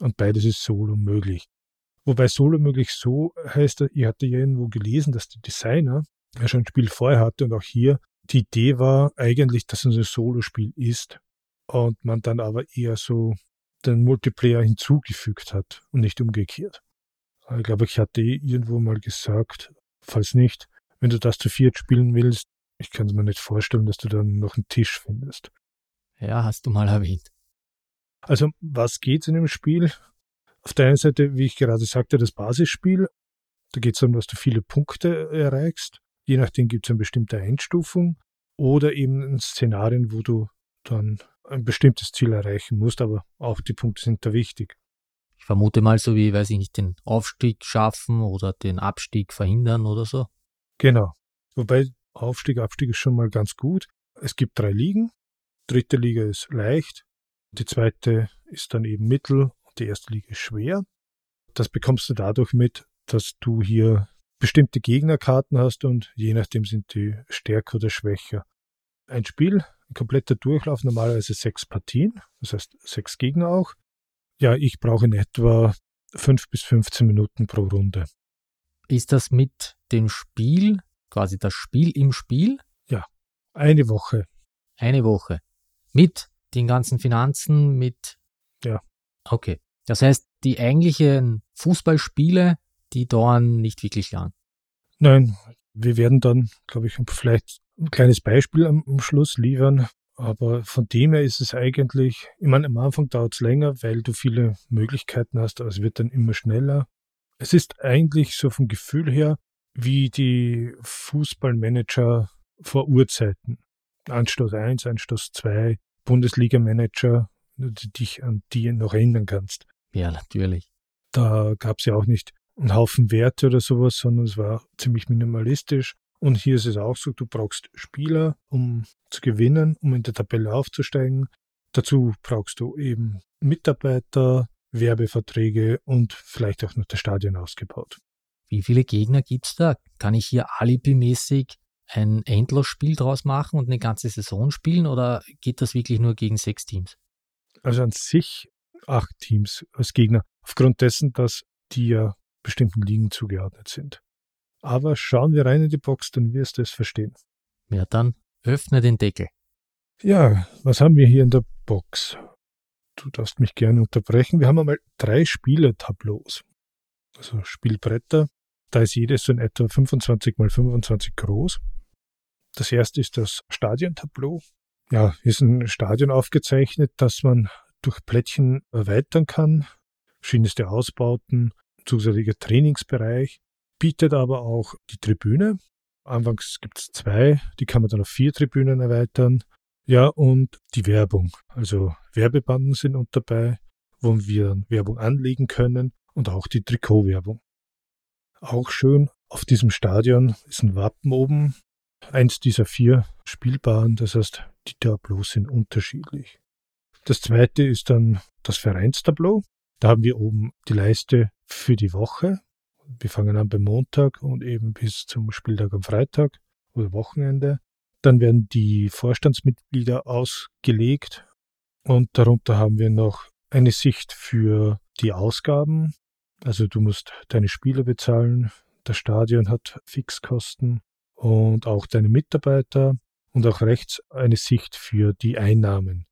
Speaker 3: Und beides ist Solo möglich. Wobei Solo möglich so heißt, ich hatte ja irgendwo gelesen, dass der Designer ja schon ein Spiel vorher hatte und auch hier die Idee war eigentlich, dass es ein Solo-Spiel ist und man dann aber eher so den Multiplayer hinzugefügt hat und nicht umgekehrt. Ich glaube, ich hatte irgendwo mal gesagt, falls nicht, wenn du das zu viert spielen willst, ich kann es mir nicht vorstellen, dass du dann noch einen Tisch findest.
Speaker 2: Ja, hast du mal erwähnt.
Speaker 3: Also, was geht in dem Spiel? Auf der einen Seite, wie ich gerade sagte, das Basisspiel. Da geht es darum, dass du viele Punkte erreichst. Je nachdem gibt es eine bestimmte Einstufung oder eben Szenarien, wo du dann ein bestimmtes Ziel erreichen musst, aber auch die Punkte sind da wichtig.
Speaker 2: Ich vermute mal so wie, weiß ich nicht, den Aufstieg schaffen oder den Abstieg verhindern oder so.
Speaker 3: Genau. Wobei Aufstieg, Abstieg ist schon mal ganz gut. Es gibt drei Ligen. Dritte Liga ist leicht. Die zweite ist dann eben mittel und die erste Liga ist schwer. Das bekommst du dadurch mit, dass du hier bestimmte Gegnerkarten hast und je nachdem sind die stärker oder schwächer. Ein Spiel, ein kompletter Durchlauf, normalerweise sechs Partien, das heißt sechs Gegner auch. Ja, ich brauche in etwa fünf bis 15 Minuten pro Runde.
Speaker 2: Ist das mit dem Spiel, quasi das Spiel im Spiel?
Speaker 3: Ja, eine Woche.
Speaker 2: Eine Woche. Mit den ganzen Finanzen, mit.
Speaker 3: Ja.
Speaker 2: Okay. Das heißt, die eigentlichen Fußballspiele die dauern nicht wirklich lang.
Speaker 3: Nein, wir werden dann, glaube ich, vielleicht ein kleines Beispiel am, am Schluss liefern. Aber von dem her ist es eigentlich, ich meine, am Anfang dauert es länger, weil du viele Möglichkeiten hast, aber es wird dann immer schneller. Es ist eigentlich so vom Gefühl her wie die Fußballmanager vor Urzeiten. Anstoß 1, Anstoß 2, Bundesliga-Manager, du dich an die noch erinnern kannst.
Speaker 2: Ja, natürlich.
Speaker 3: Da gab es ja auch nicht einen Haufen Werte oder sowas, sondern es war ziemlich minimalistisch. Und hier ist es auch so, du brauchst Spieler, um zu gewinnen, um in der Tabelle aufzusteigen. Dazu brauchst du eben Mitarbeiter, Werbeverträge und vielleicht auch noch das Stadion ausgebaut.
Speaker 2: Wie viele Gegner gibt es da? Kann ich hier alibimäßig ein Endlosspiel draus machen und eine ganze Saison spielen oder geht das wirklich nur gegen sechs Teams?
Speaker 3: Also an sich acht Teams als Gegner, aufgrund dessen, dass die ja bestimmten Ligen zugeordnet sind. Aber schauen wir rein in die Box, dann wirst du es verstehen.
Speaker 2: Ja, dann öffne den Deckel.
Speaker 3: Ja, was haben wir hier in der Box? Du darfst mich gerne unterbrechen. Wir haben einmal drei Spieletableaus. Also Spielbretter. Da ist jedes so in etwa 25 mal 25 groß. Das erste ist das Stadiontableau. Ja, ist ein Stadion aufgezeichnet, das man durch Plättchen erweitern kann. Verschiedenste Ausbauten, zusätzlicher Trainingsbereich, bietet aber auch die Tribüne. Anfangs gibt es zwei, die kann man dann auf vier Tribünen erweitern. Ja, und die Werbung. Also Werbebanden sind und dabei, wo wir Werbung anlegen können und auch die Trikotwerbung. Auch schön, auf diesem Stadion ist ein Wappen oben. Eins dieser vier spielbaren, das heißt, die Tableaus sind unterschiedlich. Das zweite ist dann das Vereinstableau. Da haben wir oben die Leiste für die Woche. Wir fangen an beim Montag und eben bis zum Spieltag am Freitag oder Wochenende. Dann werden die Vorstandsmitglieder ausgelegt und darunter haben wir noch eine Sicht für die Ausgaben. Also du musst deine Spieler bezahlen, das Stadion hat Fixkosten und auch deine Mitarbeiter und auch rechts eine Sicht für die Einnahmen.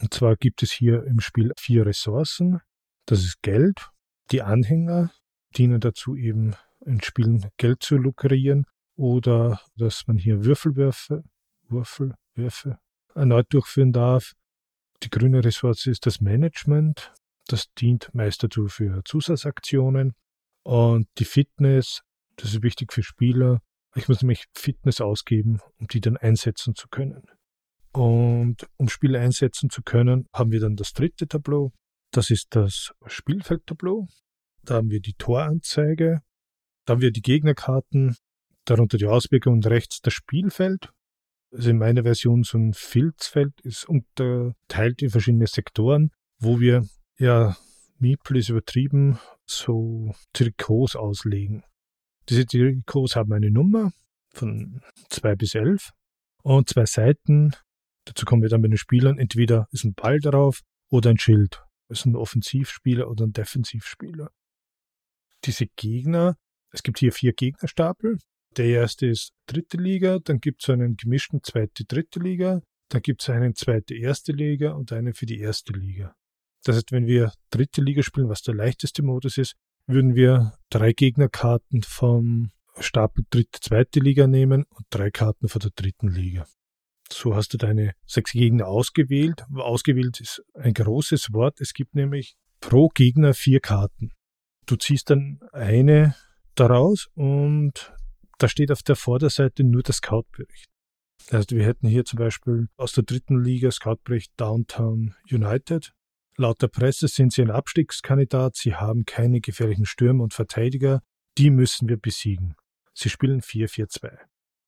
Speaker 3: Und zwar gibt es hier im Spiel vier Ressourcen. Das ist Geld. Die Anhänger dienen dazu eben in Spielen Geld zu lukrieren oder dass man hier Würfelwürfe, Würfelwürfe erneut durchführen darf. Die grüne Ressource ist das Management. Das dient meist dazu für Zusatzaktionen. Und die Fitness, das ist wichtig für Spieler. Ich muss nämlich Fitness ausgeben, um die dann einsetzen zu können. Und um Spiele einsetzen zu können, haben wir dann das dritte Tableau. Das ist das Spielfeldtableau. Da haben wir die Toranzeige. Da haben wir die Gegnerkarten, darunter die Auswirkungen und rechts das Spielfeld. Also in meiner Version so ein Filzfeld ist unterteilt in verschiedene Sektoren, wo wir ja Meeple ist übertrieben, so Trikots auslegen. Diese Trikots haben eine Nummer von 2 bis 11 und zwei Seiten. Dazu kommen wir dann bei den Spielern. Entweder ist ein Ball drauf oder ein Schild. Ist ein Offensivspieler oder ein Defensivspieler. Diese Gegner, es gibt hier vier Gegnerstapel. Der erste ist dritte Liga, dann gibt es einen gemischten zweite, dritte Liga, dann gibt es einen zweite, erste Liga und einen für die erste Liga. Das heißt, wenn wir dritte Liga spielen, was der leichteste Modus ist, würden wir drei Gegnerkarten vom Stapel dritte, zweite Liga nehmen und drei Karten von der dritten Liga. So hast du deine sechs Gegner ausgewählt. Ausgewählt ist ein großes Wort. Es gibt nämlich pro Gegner vier Karten. Du ziehst dann eine daraus und da steht auf der Vorderseite nur der Scoutbericht. Also wir hätten hier zum Beispiel aus der dritten Liga Scoutbericht Downtown United. Laut der Presse sind sie ein Abstiegskandidat, sie haben keine gefährlichen Stürmer und Verteidiger, die müssen wir besiegen. Sie spielen 4-4-2.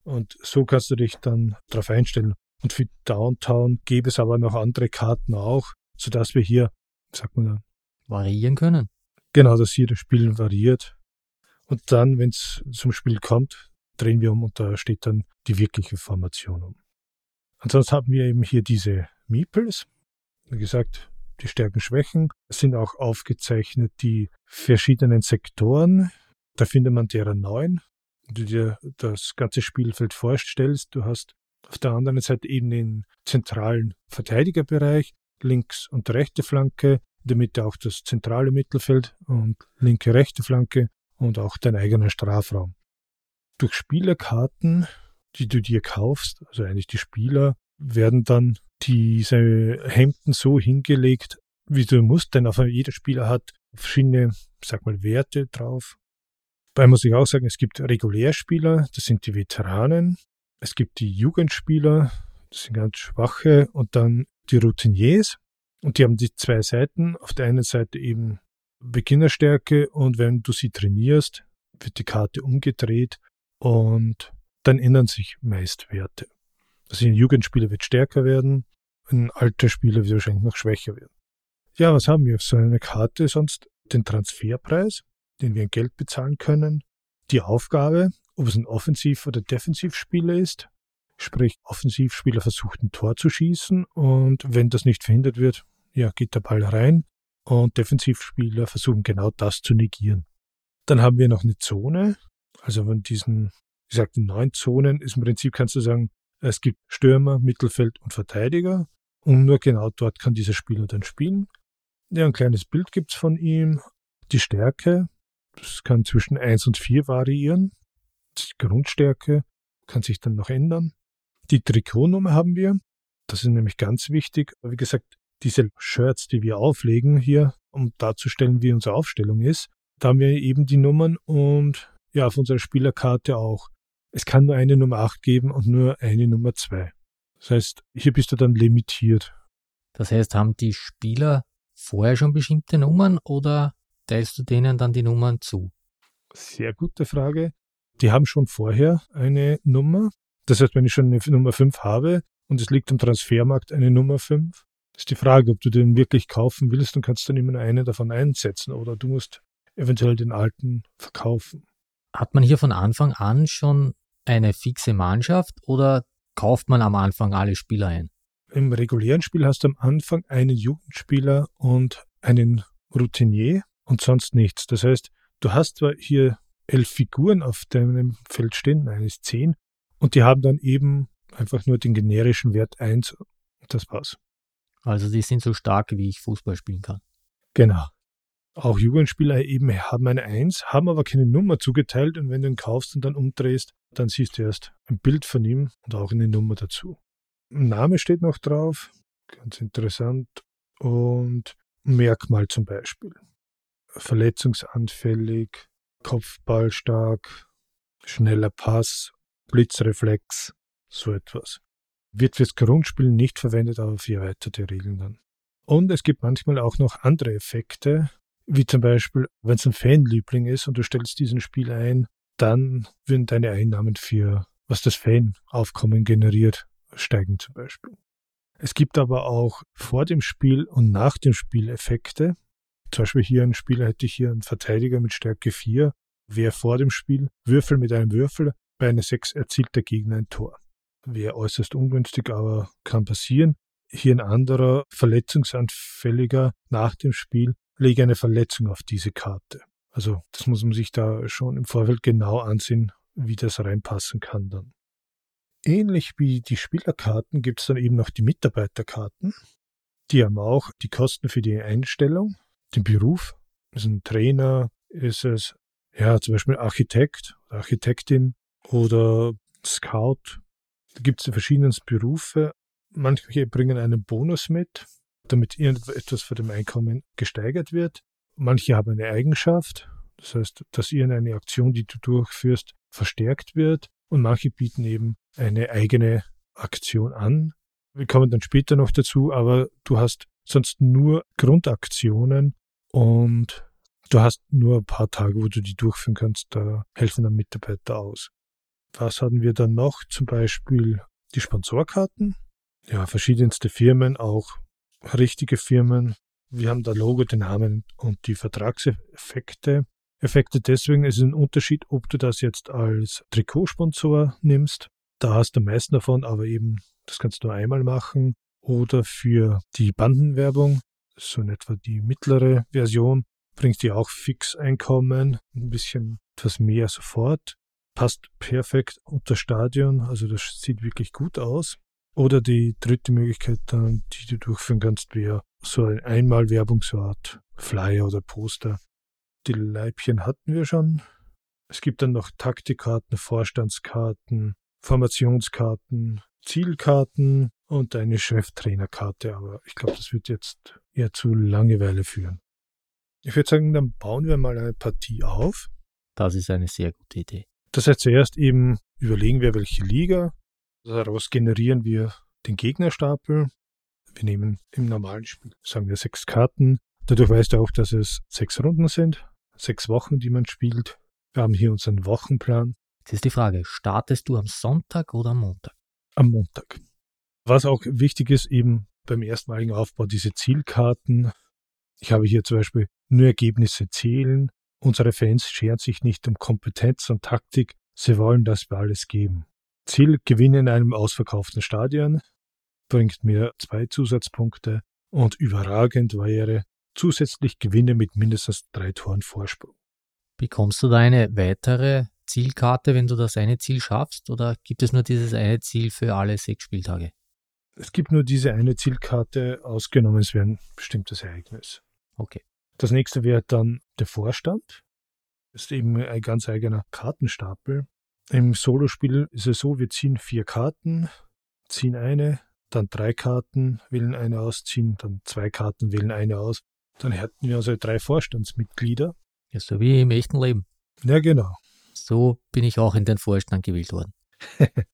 Speaker 3: Und so kannst du dich dann darauf einstellen. Und für Downtown gäbe es aber noch andere Karten auch, sodass wir hier, sagt man dann,
Speaker 2: variieren können.
Speaker 3: Genau, dass hier das Spiel variiert. Und dann, wenn es zum Spiel kommt, drehen wir um und da steht dann die wirkliche Formation um. Ansonsten haben wir eben hier diese Meeples. Wie gesagt, die Stärken, Schwächen. Es sind auch aufgezeichnet die verschiedenen Sektoren. Da findet man deren neun. Du dir das ganze Spielfeld vorstellst, du hast auf der anderen Seite eben den zentralen Verteidigerbereich, links und rechte Flanke, Mitte auch das zentrale Mittelfeld und linke, rechte Flanke und auch dein eigener Strafraum. Durch Spielerkarten, die du dir kaufst, also eigentlich die Spieler, werden dann diese Hemden so hingelegt, wie du musst, denn auf jeder Spieler hat verschiedene, sag mal, Werte drauf. Dabei muss ich auch sagen, es gibt Regulärspieler, das sind die Veteranen. Es gibt die Jugendspieler, das sind ganz schwache, und dann die Routiniers. Und die haben die zwei Seiten. Auf der einen Seite eben Beginnerstärke und wenn du sie trainierst, wird die Karte umgedreht und dann ändern sich meist Werte. Also ein Jugendspieler wird stärker werden, ein alter Spieler wird wahrscheinlich noch schwächer werden. Ja, was haben wir auf so einer Karte sonst? Den Transferpreis, den wir in Geld bezahlen können, die Aufgabe, ob es ein Offensiv- oder Defensivspieler ist, sprich Offensivspieler versucht ein Tor zu schießen und wenn das nicht verhindert wird, ja, geht der Ball rein. und Defensivspieler versuchen genau das zu negieren. Dann haben wir noch eine Zone. Also von diesen, wie gesagt, neun Zonen ist im Prinzip, kannst du sagen, es gibt Stürmer, Mittelfeld und Verteidiger. Und nur genau dort kann dieser Spieler dann spielen. Ja, ein kleines Bild gibt's von ihm. Die Stärke, das kann zwischen 1 und 4 variieren. Die Grundstärke kann sich dann noch ändern. Die Trikotnummer haben wir. Das ist nämlich ganz wichtig. Wie gesagt, diese Shirts, die wir auflegen hier, um darzustellen, wie unsere Aufstellung ist, da haben wir eben die Nummern und ja, auf unserer Spielerkarte auch. Es kann nur eine Nummer 8 geben und nur eine Nummer 2. Das heißt, hier bist du dann limitiert.
Speaker 2: Das heißt, haben die Spieler vorher schon bestimmte Nummern oder teilst du denen dann die Nummern zu?
Speaker 3: Sehr gute Frage. Die haben schon vorher eine Nummer. Das heißt, wenn ich schon eine Nummer 5 habe und es liegt am Transfermarkt eine Nummer 5, ist die Frage, ob du den wirklich kaufen willst und kannst dann immer nur eine davon einsetzen oder du musst eventuell den alten verkaufen.
Speaker 2: Hat man hier von Anfang an schon eine fixe Mannschaft oder kauft man am Anfang alle Spieler ein?
Speaker 3: Im regulären Spiel hast du am Anfang einen Jugendspieler und einen Routinier und sonst nichts. Das heißt, du hast zwar hier elf Figuren auf deinem Feld stehen, eines zehn, und die haben dann eben einfach nur den generischen Wert 1 und das war's.
Speaker 2: Also die sind so stark, wie ich Fußball spielen kann.
Speaker 3: Genau. Auch Jugendspieler eben haben eine 1, haben aber keine Nummer zugeteilt und wenn du ihn kaufst und dann umdrehst, dann siehst du erst ein Bild von ihm und auch eine Nummer dazu. Ein Name steht noch drauf, ganz interessant, und Merkmal zum Beispiel. Verletzungsanfällig, Kopfballstark, schneller Pass, Blitzreflex, so etwas. Wird fürs Grundspiel nicht verwendet, aber für erweiterte Regeln dann. Und es gibt manchmal auch noch andere Effekte, wie zum Beispiel, wenn es ein Fanliebling ist und du stellst diesen Spiel ein, dann würden deine Einnahmen für, was das Fanaufkommen generiert, steigen zum Beispiel. Es gibt aber auch vor dem Spiel und nach dem Spiel Effekte. Zum Beispiel hier ein Spieler hätte ich hier einen Verteidiger mit Stärke 4. Wer vor dem Spiel Würfel mit einem Würfel, bei einer 6 erzielt der Gegner ein Tor. Wäre äußerst ungünstig, aber kann passieren. Hier ein anderer, verletzungsanfälliger nach dem Spiel, lege eine Verletzung auf diese Karte. Also das muss man sich da schon im Vorfeld genau ansehen, wie das reinpassen kann dann. Ähnlich wie die Spielerkarten gibt es dann eben noch die Mitarbeiterkarten. Die haben auch die Kosten für die Einstellung, den Beruf. Ist ein Trainer, ist es ja zum Beispiel Architekt, Architektin oder Scout. Da gibt es die verschiedensten Berufe. Manche bringen einen Bonus mit, damit irgendetwas für dem Einkommen gesteigert wird. Manche haben eine Eigenschaft, das heißt, dass irgendeine Aktion, die du durchführst, verstärkt wird. Und manche bieten eben eine eigene Aktion an. Wir kommen dann später noch dazu, aber du hast sonst nur Grundaktionen und du hast nur ein paar Tage, wo du die durchführen kannst. Da helfen dann Mitarbeiter aus. Was hatten wir dann noch? Zum Beispiel die Sponsorkarten. Ja, verschiedenste Firmen, auch richtige Firmen. Wir haben da Logo, den Namen und die Vertragseffekte. Effekte deswegen ist es ein Unterschied, ob du das jetzt als Trikotsponsor nimmst. Da hast du am meisten davon, aber eben, das kannst du nur einmal machen. Oder für die Bandenwerbung, so in etwa die mittlere Version, bringt dir auch Fixeinkommen, ein bisschen etwas mehr sofort. Passt perfekt unter Stadion, also das sieht wirklich gut aus. Oder die dritte Möglichkeit, dann, die du durchführen kannst, wäre so eine Einmalwerbung, so Art Flyer oder Poster. Die Leibchen hatten wir schon. Es gibt dann noch Taktikkarten, Vorstandskarten, Formationskarten, Zielkarten und eine Cheftrainerkarte. Aber ich glaube, das wird jetzt eher zu Langeweile führen. Ich würde sagen, dann bauen wir mal eine Partie auf.
Speaker 2: Das ist eine sehr gute Idee.
Speaker 3: Das heißt, zuerst eben überlegen wir, welche Liga, Daraus generieren wir den Gegnerstapel. Wir nehmen im normalen Spiel, sagen wir, sechs Karten. Dadurch weißt du auch, dass es sechs Runden sind, sechs Wochen, die man spielt. Wir haben hier unseren Wochenplan.
Speaker 2: Jetzt ist die Frage, startest du am Sonntag oder am Montag?
Speaker 3: Am Montag. Was auch wichtig ist, eben beim erstmaligen Aufbau diese Zielkarten. Ich habe hier zum Beispiel nur Ergebnisse zählen. Unsere Fans scheren sich nicht um Kompetenz und Taktik. Sie wollen, dass wir alles geben. Ziel Gewinn in einem ausverkauften Stadion bringt mir zwei Zusatzpunkte und überragend wäre zusätzlich Gewinne mit mindestens drei Toren Vorsprung.
Speaker 2: Bekommst du da eine weitere Zielkarte, wenn du das eine Ziel schaffst, oder gibt es nur dieses eine Ziel für alle sechs Spieltage?
Speaker 3: Es gibt nur diese eine Zielkarte, ausgenommen es wäre ein bestimmtes Ereignis.
Speaker 2: Okay.
Speaker 3: Das nächste wäre dann der Vorstand. Das ist eben ein ganz eigener Kartenstapel. Im Solospiel ist es so, wir ziehen vier Karten, ziehen eine, dann drei Karten, wählen eine aus, ziehen dann zwei Karten, wählen eine aus. Dann hätten wir also drei Vorstandsmitglieder.
Speaker 2: Ja, so wie im echten Leben.
Speaker 3: Ja, genau.
Speaker 2: So bin ich auch in den Vorstand gewählt worden. (laughs)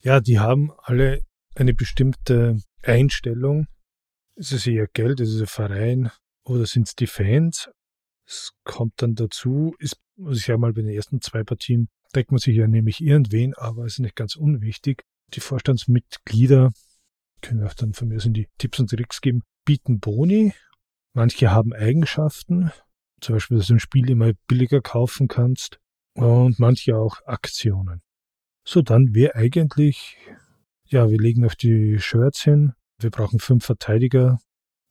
Speaker 3: ja, die haben alle eine bestimmte Einstellung. Ist es eher Geld, ist es ein Verein oder sind es die Fans? Es kommt dann dazu, ist, muss ich ja mal bei den ersten zwei Partien, deckt man sich ja nämlich irgendwen, aber es ist nicht ganz unwichtig. Die Vorstandsmitglieder, können wir auch dann von mir in die Tipps und Tricks geben, bieten Boni. Manche haben Eigenschaften, zum Beispiel, dass du ein Spiel immer billiger kaufen kannst und manche auch Aktionen. So, dann wäre eigentlich, ja, wir legen auf die Shirts hin. Wir brauchen fünf Verteidiger.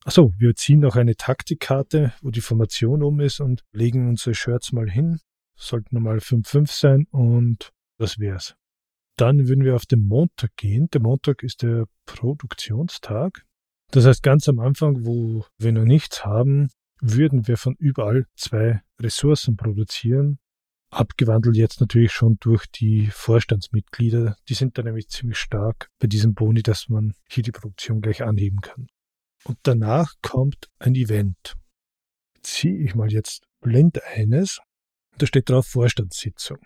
Speaker 3: Achso, wir ziehen noch eine Taktikkarte, wo die Formation um ist und legen unsere Shirts mal hin. Sollten normal 5-5 sein und das wär's. Dann würden wir auf den Montag gehen. Der Montag ist der Produktionstag. Das heißt, ganz am Anfang, wo wir noch nichts haben, würden wir von überall zwei Ressourcen produzieren. Abgewandelt jetzt natürlich schon durch die Vorstandsmitglieder. Die sind da nämlich ziemlich stark bei diesem Boni, dass man hier die Produktion gleich anheben kann. Und danach kommt ein Event. Ziehe ich mal jetzt blind eines. Da steht drauf Vorstandssitzung.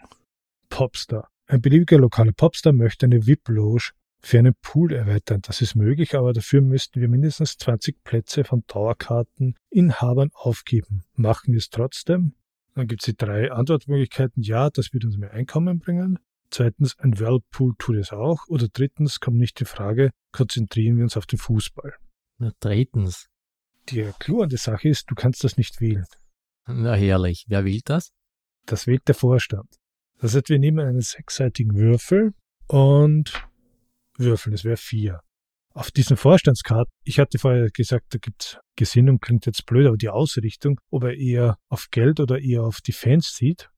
Speaker 3: Popstar. Ein beliebiger lokaler Popstar möchte eine VIP-Loge für einen Pool erweitern. Das ist möglich, aber dafür müssten wir mindestens 20 Plätze von Dauerkarteninhabern aufgeben. Machen wir es trotzdem? Dann gibt es die drei Antwortmöglichkeiten. Ja, das wird uns mehr Einkommen bringen. Zweitens, ein Whirlpool tut es auch. Oder drittens, kommt nicht die Frage, konzentrieren wir uns auf den Fußball.
Speaker 2: Na, drittens.
Speaker 3: Die Clou an der Sache ist, du kannst das nicht wählen.
Speaker 2: Na herrlich. Wer wählt das?
Speaker 3: Das wählt der Vorstand. Das heißt, wir nehmen einen sechsseitigen Würfel und würfeln. Das wäre vier. Auf diesen Vorstandskarten, ich hatte vorher gesagt, da gibt Gesinnung, klingt jetzt blöd, aber die Ausrichtung, ob er eher auf Geld oder eher auf die Fans sieht,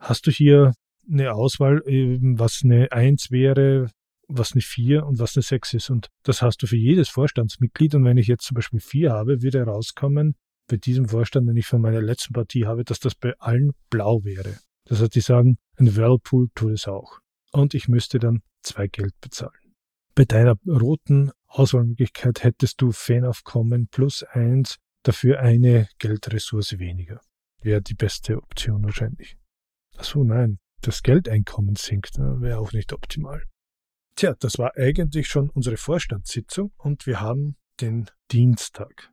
Speaker 3: hast du hier eine Auswahl, was eine Eins wäre, was eine Vier und was eine Sechs ist. Und das hast du für jedes Vorstandsmitglied. Und wenn ich jetzt zum Beispiel vier habe, würde herauskommen, bei diesem Vorstand, den ich von meiner letzten Partie habe, dass das bei allen blau wäre. Das heißt, die sagen, ein Whirlpool tut es auch. Und ich müsste dann zwei Geld bezahlen. Bei deiner roten Auswahlmöglichkeit hättest du Fanaufkommen plus eins, dafür eine Geldressource weniger. Wäre die beste Option wahrscheinlich. Achso, nein, das Geldeinkommen sinkt, ne, wäre auch nicht optimal. Tja, das war eigentlich schon unsere Vorstandssitzung und wir haben den Dienstag.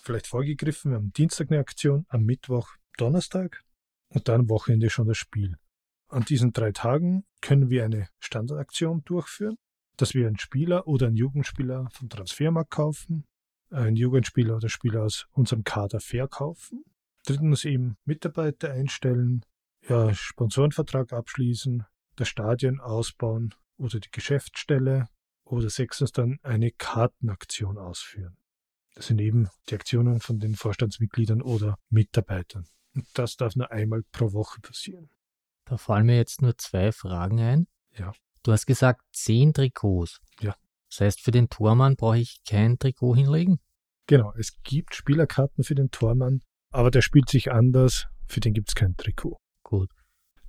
Speaker 3: Vielleicht vorgegriffen, wir haben Dienstag eine Aktion, am Mittwoch, Donnerstag und dann am Wochenende schon das Spiel. An diesen drei Tagen können wir eine Standardaktion durchführen dass wir einen Spieler oder einen Jugendspieler vom Transfermarkt kaufen, einen Jugendspieler oder Spieler aus unserem Kader verkaufen. Drittens eben Mitarbeiter einstellen, ja, Sponsorenvertrag abschließen, das Stadion ausbauen oder die Geschäftsstelle oder sechstens dann eine Kartenaktion ausführen. Das sind eben die Aktionen von den Vorstandsmitgliedern oder Mitarbeitern. Und das darf nur einmal pro Woche passieren.
Speaker 2: Da fallen mir jetzt nur zwei Fragen ein.
Speaker 3: Ja.
Speaker 2: Du hast gesagt zehn Trikots.
Speaker 3: Ja.
Speaker 2: Das heißt, für den Tormann brauche ich kein Trikot hinlegen?
Speaker 3: Genau, es gibt Spielerkarten für den Tormann, aber der spielt sich anders, für den gibt es kein Trikot.
Speaker 2: Gut.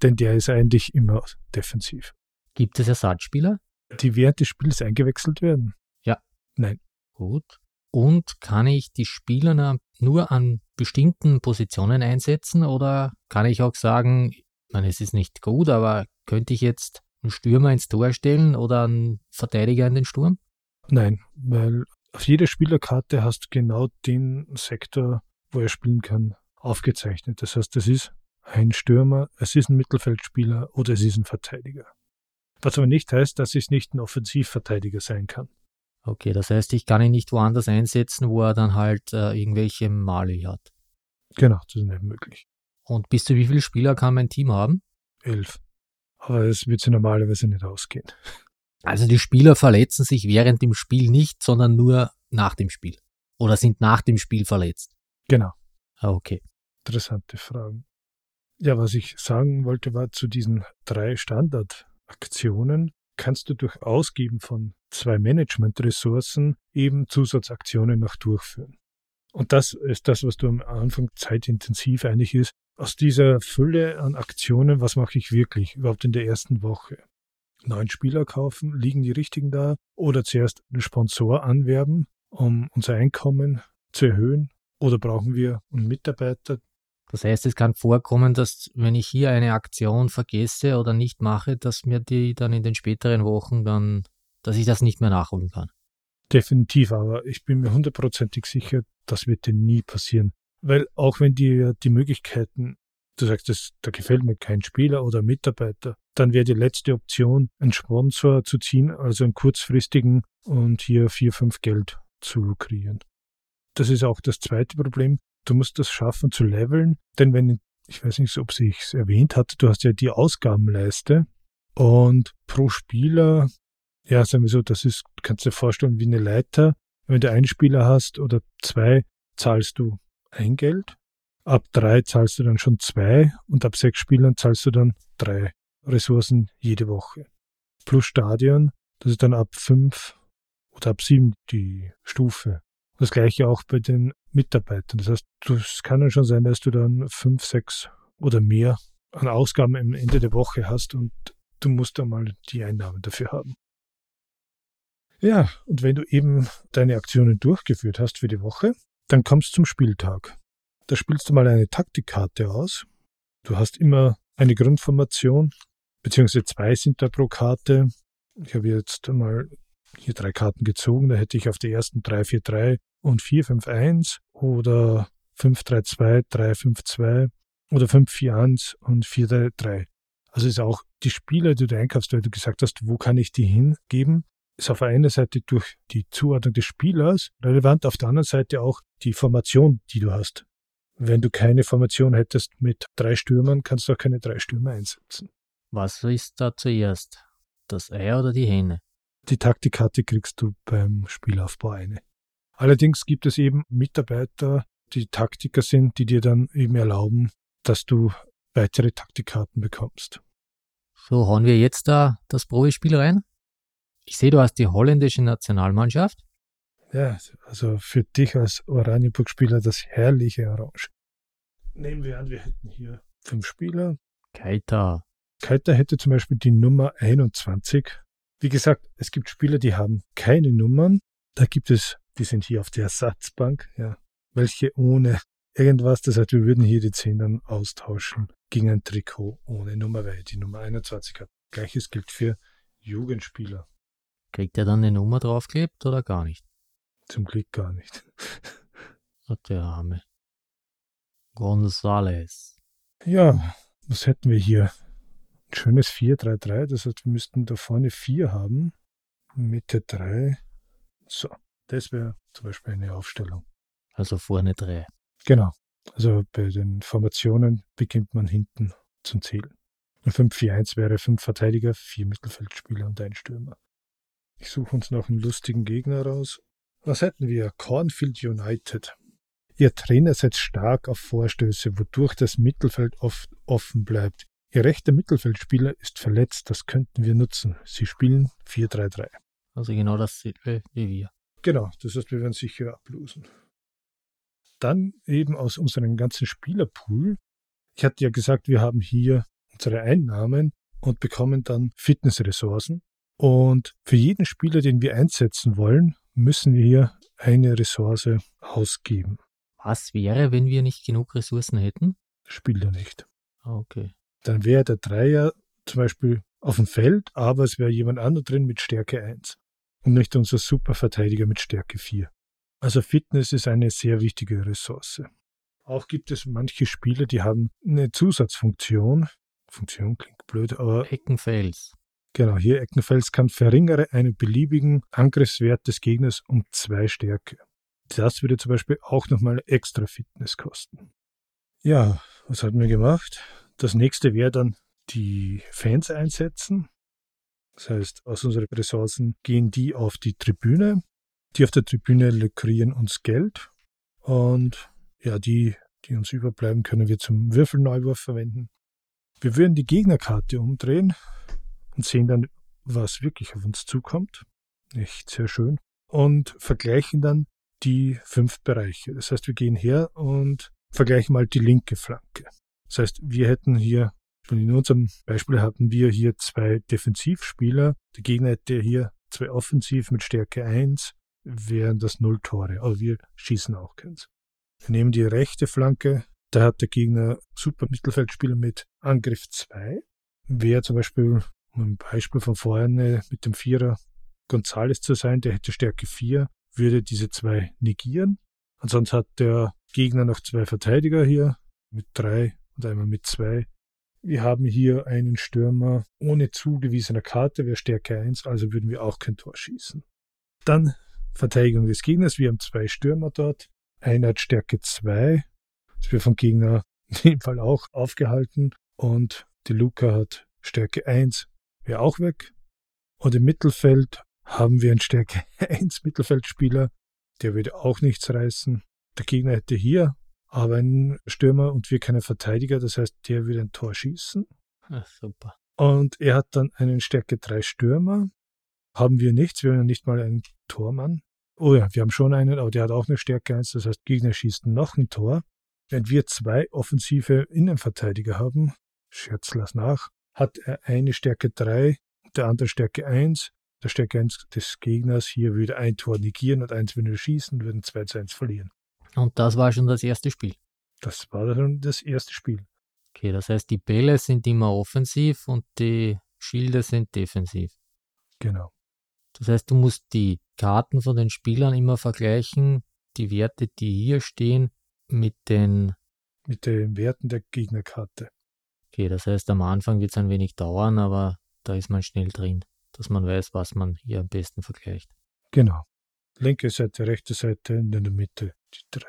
Speaker 3: Denn der ist eigentlich immer defensiv.
Speaker 2: Gibt es Ersatzspieler?
Speaker 3: Die während des Spiels eingewechselt werden?
Speaker 2: Ja.
Speaker 3: Nein.
Speaker 2: Gut. Und kann ich die Spieler nur an bestimmten Positionen einsetzen oder kann ich auch sagen, ich meine, es ist nicht gut, aber könnte ich jetzt einen Stürmer ins Tor stellen oder einen Verteidiger in den Sturm?
Speaker 3: Nein, weil auf jeder Spielerkarte hast du genau den Sektor, wo er spielen kann, aufgezeichnet. Das heißt, es ist ein Stürmer, es ist ein Mittelfeldspieler oder es ist ein Verteidiger. Was aber nicht heißt, dass es nicht ein Offensivverteidiger sein kann.
Speaker 2: Okay, das heißt, ich kann ihn nicht woanders einsetzen, wo er dann halt äh, irgendwelche Mali hat.
Speaker 3: Genau, das ist nicht möglich.
Speaker 2: Und bis zu wie viele Spieler kann mein Team haben?
Speaker 3: Elf. Aber es wird sie normalerweise nicht ausgehen.
Speaker 2: Also die Spieler verletzen sich während dem Spiel nicht, sondern nur nach dem Spiel. Oder sind nach dem Spiel verletzt.
Speaker 3: Genau.
Speaker 2: Ah, okay.
Speaker 3: Interessante Fragen. Ja, was ich sagen wollte, war zu diesen drei Standardaktionen kannst du durch Ausgeben von zwei Management-Ressourcen eben Zusatzaktionen noch durchführen. Und das ist das, was du am Anfang zeitintensiv eigentlich ist. Aus dieser Fülle an Aktionen, was mache ich wirklich überhaupt in der ersten Woche? Neuen Spieler kaufen, liegen die richtigen da? Oder zuerst einen Sponsor anwerben, um unser Einkommen zu erhöhen? Oder brauchen wir einen Mitarbeiter?
Speaker 2: Das heißt, es kann vorkommen, dass wenn ich hier eine Aktion vergesse oder nicht mache, dass mir die dann in den späteren Wochen dann, dass ich das nicht mehr nachholen kann.
Speaker 3: Definitiv, aber ich bin mir hundertprozentig sicher, das wird dir nie passieren. Weil auch wenn dir die Möglichkeiten, du sagst, das, da gefällt mir kein Spieler oder Mitarbeiter, dann wäre die letzte Option, einen Sponsor zu ziehen, also einen kurzfristigen und hier vier, fünf Geld zu lukrieren. Das ist auch das zweite Problem. Du musst das schaffen zu leveln, denn wenn, ich weiß nicht, ob ich es erwähnt hatte, du hast ja die Ausgabenleiste und pro Spieler, ja, sagen wir so, das ist, kannst du dir vorstellen, wie eine Leiter. Wenn du einen Spieler hast oder zwei, zahlst du ein Geld. Ab drei zahlst du dann schon zwei und ab sechs Spielern zahlst du dann drei Ressourcen jede Woche. Plus Stadion, das ist dann ab fünf oder ab sieben die Stufe. Das gleiche auch bei den Mitarbeitern. Das heißt, es kann dann schon sein, dass du dann fünf, sechs oder mehr an Ausgaben am Ende der Woche hast und du musst dann mal die Einnahmen dafür haben. Ja, und wenn du eben deine Aktionen durchgeführt hast für die Woche, dann kommst du zum Spieltag. Da spielst du mal eine Taktikkarte aus. Du hast immer eine Grundformation, beziehungsweise zwei sind da pro Karte. Ich habe jetzt mal hier drei Karten gezogen. Da hätte ich auf der ersten 3-4-3 und 4-5-1 oder 5-3-2, 3-5-2 oder 5-4-1 und 4-3-3. Also ist auch die Spieler, die du einkaufst, weil du gesagt hast, wo kann ich die hingeben, ist auf der einen Seite durch die Zuordnung des Spielers relevant, auf der anderen Seite auch die Formation, die du hast. Wenn du keine Formation hättest mit drei Stürmern, kannst du auch keine drei Stürmer einsetzen.
Speaker 2: Was ist da zuerst? Das Ei oder die Hähne?
Speaker 3: Die Taktikkarte kriegst du beim Spielaufbau eine. Allerdings gibt es eben Mitarbeiter, die Taktiker sind, die dir dann eben erlauben, dass du weitere Taktikkarten bekommst.
Speaker 2: So, hauen wir jetzt da das Probespiel rein? Ich sehe, du hast die holländische Nationalmannschaft.
Speaker 3: Ja, also für dich als Oranienburg-Spieler das herrliche Orange. Nehmen wir an, wir hätten hier fünf Spieler.
Speaker 2: Keita.
Speaker 3: Keita hätte zum Beispiel die Nummer 21. Wie gesagt, es gibt Spieler, die haben keine Nummern. Da gibt es die sind hier auf der Ersatzbank, ja, welche ohne irgendwas, das heißt, wir würden hier die 10 dann austauschen gegen ein Trikot ohne Nummer, weil die Nummer 21 hat. Gleiches gilt für Jugendspieler.
Speaker 2: Kriegt er dann eine Nummer draufklebt oder gar nicht?
Speaker 3: Zum Glück gar nicht. (laughs)
Speaker 2: Oh, der Arme. Gonzales.
Speaker 3: Ja, was hätten wir hier? Ein schönes 4-3-3, das heißt, wir müssten da vorne 4 haben, Mitte 3. So, das wäre zum Beispiel eine Aufstellung.
Speaker 2: Also vorne drei.
Speaker 3: Genau. Also bei den Formationen beginnt man hinten zum Zählen. 5-4-1 wäre fünf Verteidiger, vier Mittelfeldspieler und ein Stürmer. Ich suche uns noch einen lustigen Gegner raus. Was hätten wir? Cornfield United. Ihr Trainer setzt stark auf Vorstöße, wodurch das Mittelfeld oft offen bleibt. Ihr rechter Mittelfeldspieler ist verletzt, das könnten wir nutzen. Sie spielen 4-3-3.
Speaker 2: Also genau dasselbe wie wir.
Speaker 3: Genau, das heißt, wir werden sicher ablosen. Dann eben aus unserem ganzen Spielerpool. Ich hatte ja gesagt, wir haben hier unsere Einnahmen und bekommen dann Fitnessressourcen. Und für jeden Spieler, den wir einsetzen wollen, müssen wir hier eine Ressource ausgeben.
Speaker 2: Was wäre, wenn wir nicht genug Ressourcen hätten?
Speaker 3: Spielt er nicht.
Speaker 2: Ah, okay.
Speaker 3: Dann wäre der Dreier zum Beispiel auf dem Feld, aber es wäre jemand anderes drin mit Stärke 1 und nicht unser Superverteidiger mit Stärke 4. Also Fitness ist eine sehr wichtige Ressource. Auch gibt es manche Spieler, die haben eine Zusatzfunktion. Funktion klingt blöd, aber.
Speaker 2: Eckenfels.
Speaker 3: Genau, hier Eckenfels kann verringere einen beliebigen Angriffswert des Gegners um zwei Stärke. Das würde zum Beispiel auch nochmal extra Fitness kosten. Ja, was hatten wir gemacht? Das nächste wäre dann die Fans einsetzen. Das heißt, aus unseren Ressourcen gehen die auf die Tribüne. Die auf der Tribüne lukrieren uns Geld. Und ja, die, die uns überbleiben, können wir zum Würfelneuwurf verwenden. Wir würden die Gegnerkarte umdrehen und sehen dann, was wirklich auf uns zukommt. Nicht sehr schön. Und vergleichen dann die fünf Bereiche. Das heißt, wir gehen her und vergleichen mal die linke Flanke. Das heißt, wir hätten hier, in unserem Beispiel hatten wir hier zwei Defensivspieler. Der Gegner hätte hier zwei Offensiv mit Stärke 1, wären das null Tore. Aber wir schießen auch keins. Wir nehmen die rechte Flanke. Da hat der Gegner super Mittelfeldspieler mit Angriff 2. Wäre zum Beispiel, um ein Beispiel von vorne mit dem Vierer Gonzales zu sein, der hätte Stärke 4, würde diese zwei negieren. Ansonsten hat der Gegner noch zwei Verteidiger hier mit drei und einmal mit zwei. Wir haben hier einen Stürmer ohne zugewiesener Karte, wäre Stärke 1, also würden wir auch kein Tor schießen. Dann Verteidigung des Gegners. Wir haben zwei Stürmer dort. Einer hat Stärke 2. Das wird vom Gegner (laughs) in dem Fall auch aufgehalten. Und die Luca hat Stärke 1, wäre auch weg. Und im Mittelfeld haben wir einen Stärke (laughs) 1 Mittelfeldspieler. Der würde auch nichts reißen. Der Gegner hätte hier aber einen Stürmer und wir keine Verteidiger. Das heißt, der würde ein Tor schießen.
Speaker 2: Ach, super.
Speaker 3: Und er hat dann einen Stärke 3 Stürmer. Haben wir nichts. Wir haben ja nicht mal einen Tormann. Oh ja, wir haben schon einen, aber der hat auch eine Stärke 1. Das heißt, Gegner schießt noch ein Tor. Wenn wir zwei offensive Innenverteidiger haben, Scherz lass nach, hat er eine Stärke 3, der andere Stärke 1. Der Stärke 1 des Gegners hier würde ein Tor negieren und eins würde schießen und würden 2 zu 1 verlieren.
Speaker 2: Und das war schon das erste Spiel.
Speaker 3: Das war dann das erste Spiel.
Speaker 2: Okay, das heißt, die Bälle sind immer offensiv und die Schilde sind defensiv.
Speaker 3: Genau.
Speaker 2: Das heißt, du musst die Karten von den Spielern immer vergleichen, die Werte, die hier stehen, mit den.
Speaker 3: Mit den Werten der Gegnerkarte.
Speaker 2: Okay, das heißt, am Anfang wird es ein wenig dauern, aber da ist man schnell drin, dass man weiß, was man hier am besten vergleicht.
Speaker 3: Genau. Linke Seite, rechte Seite in der Mitte die drei.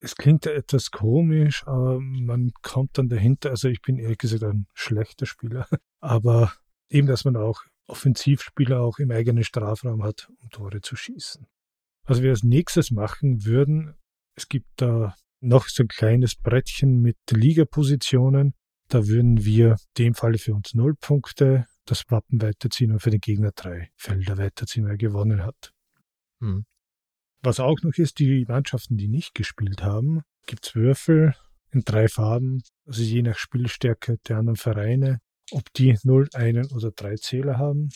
Speaker 3: Es klingt etwas komisch, aber man kommt dann dahinter. Also ich bin ehrlich gesagt ein schlechter Spieler, (laughs) aber eben, dass man auch Offensivspieler auch im eigenen Strafraum hat, um Tore zu schießen. Was wir als nächstes machen würden, es gibt da noch so ein kleines Brettchen mit Ligapositionen. Da würden wir in dem Falle für uns null Punkte das Wappen weiterziehen und für den Gegner drei Felder weiterziehen, weil er gewonnen hat.
Speaker 2: Hm.
Speaker 3: Was auch noch ist, die Mannschaften, die nicht gespielt haben, gibt es Würfel in drei Farben, also je nach Spielstärke der anderen Vereine, ob die 0, 1 oder 3 Zähler haben.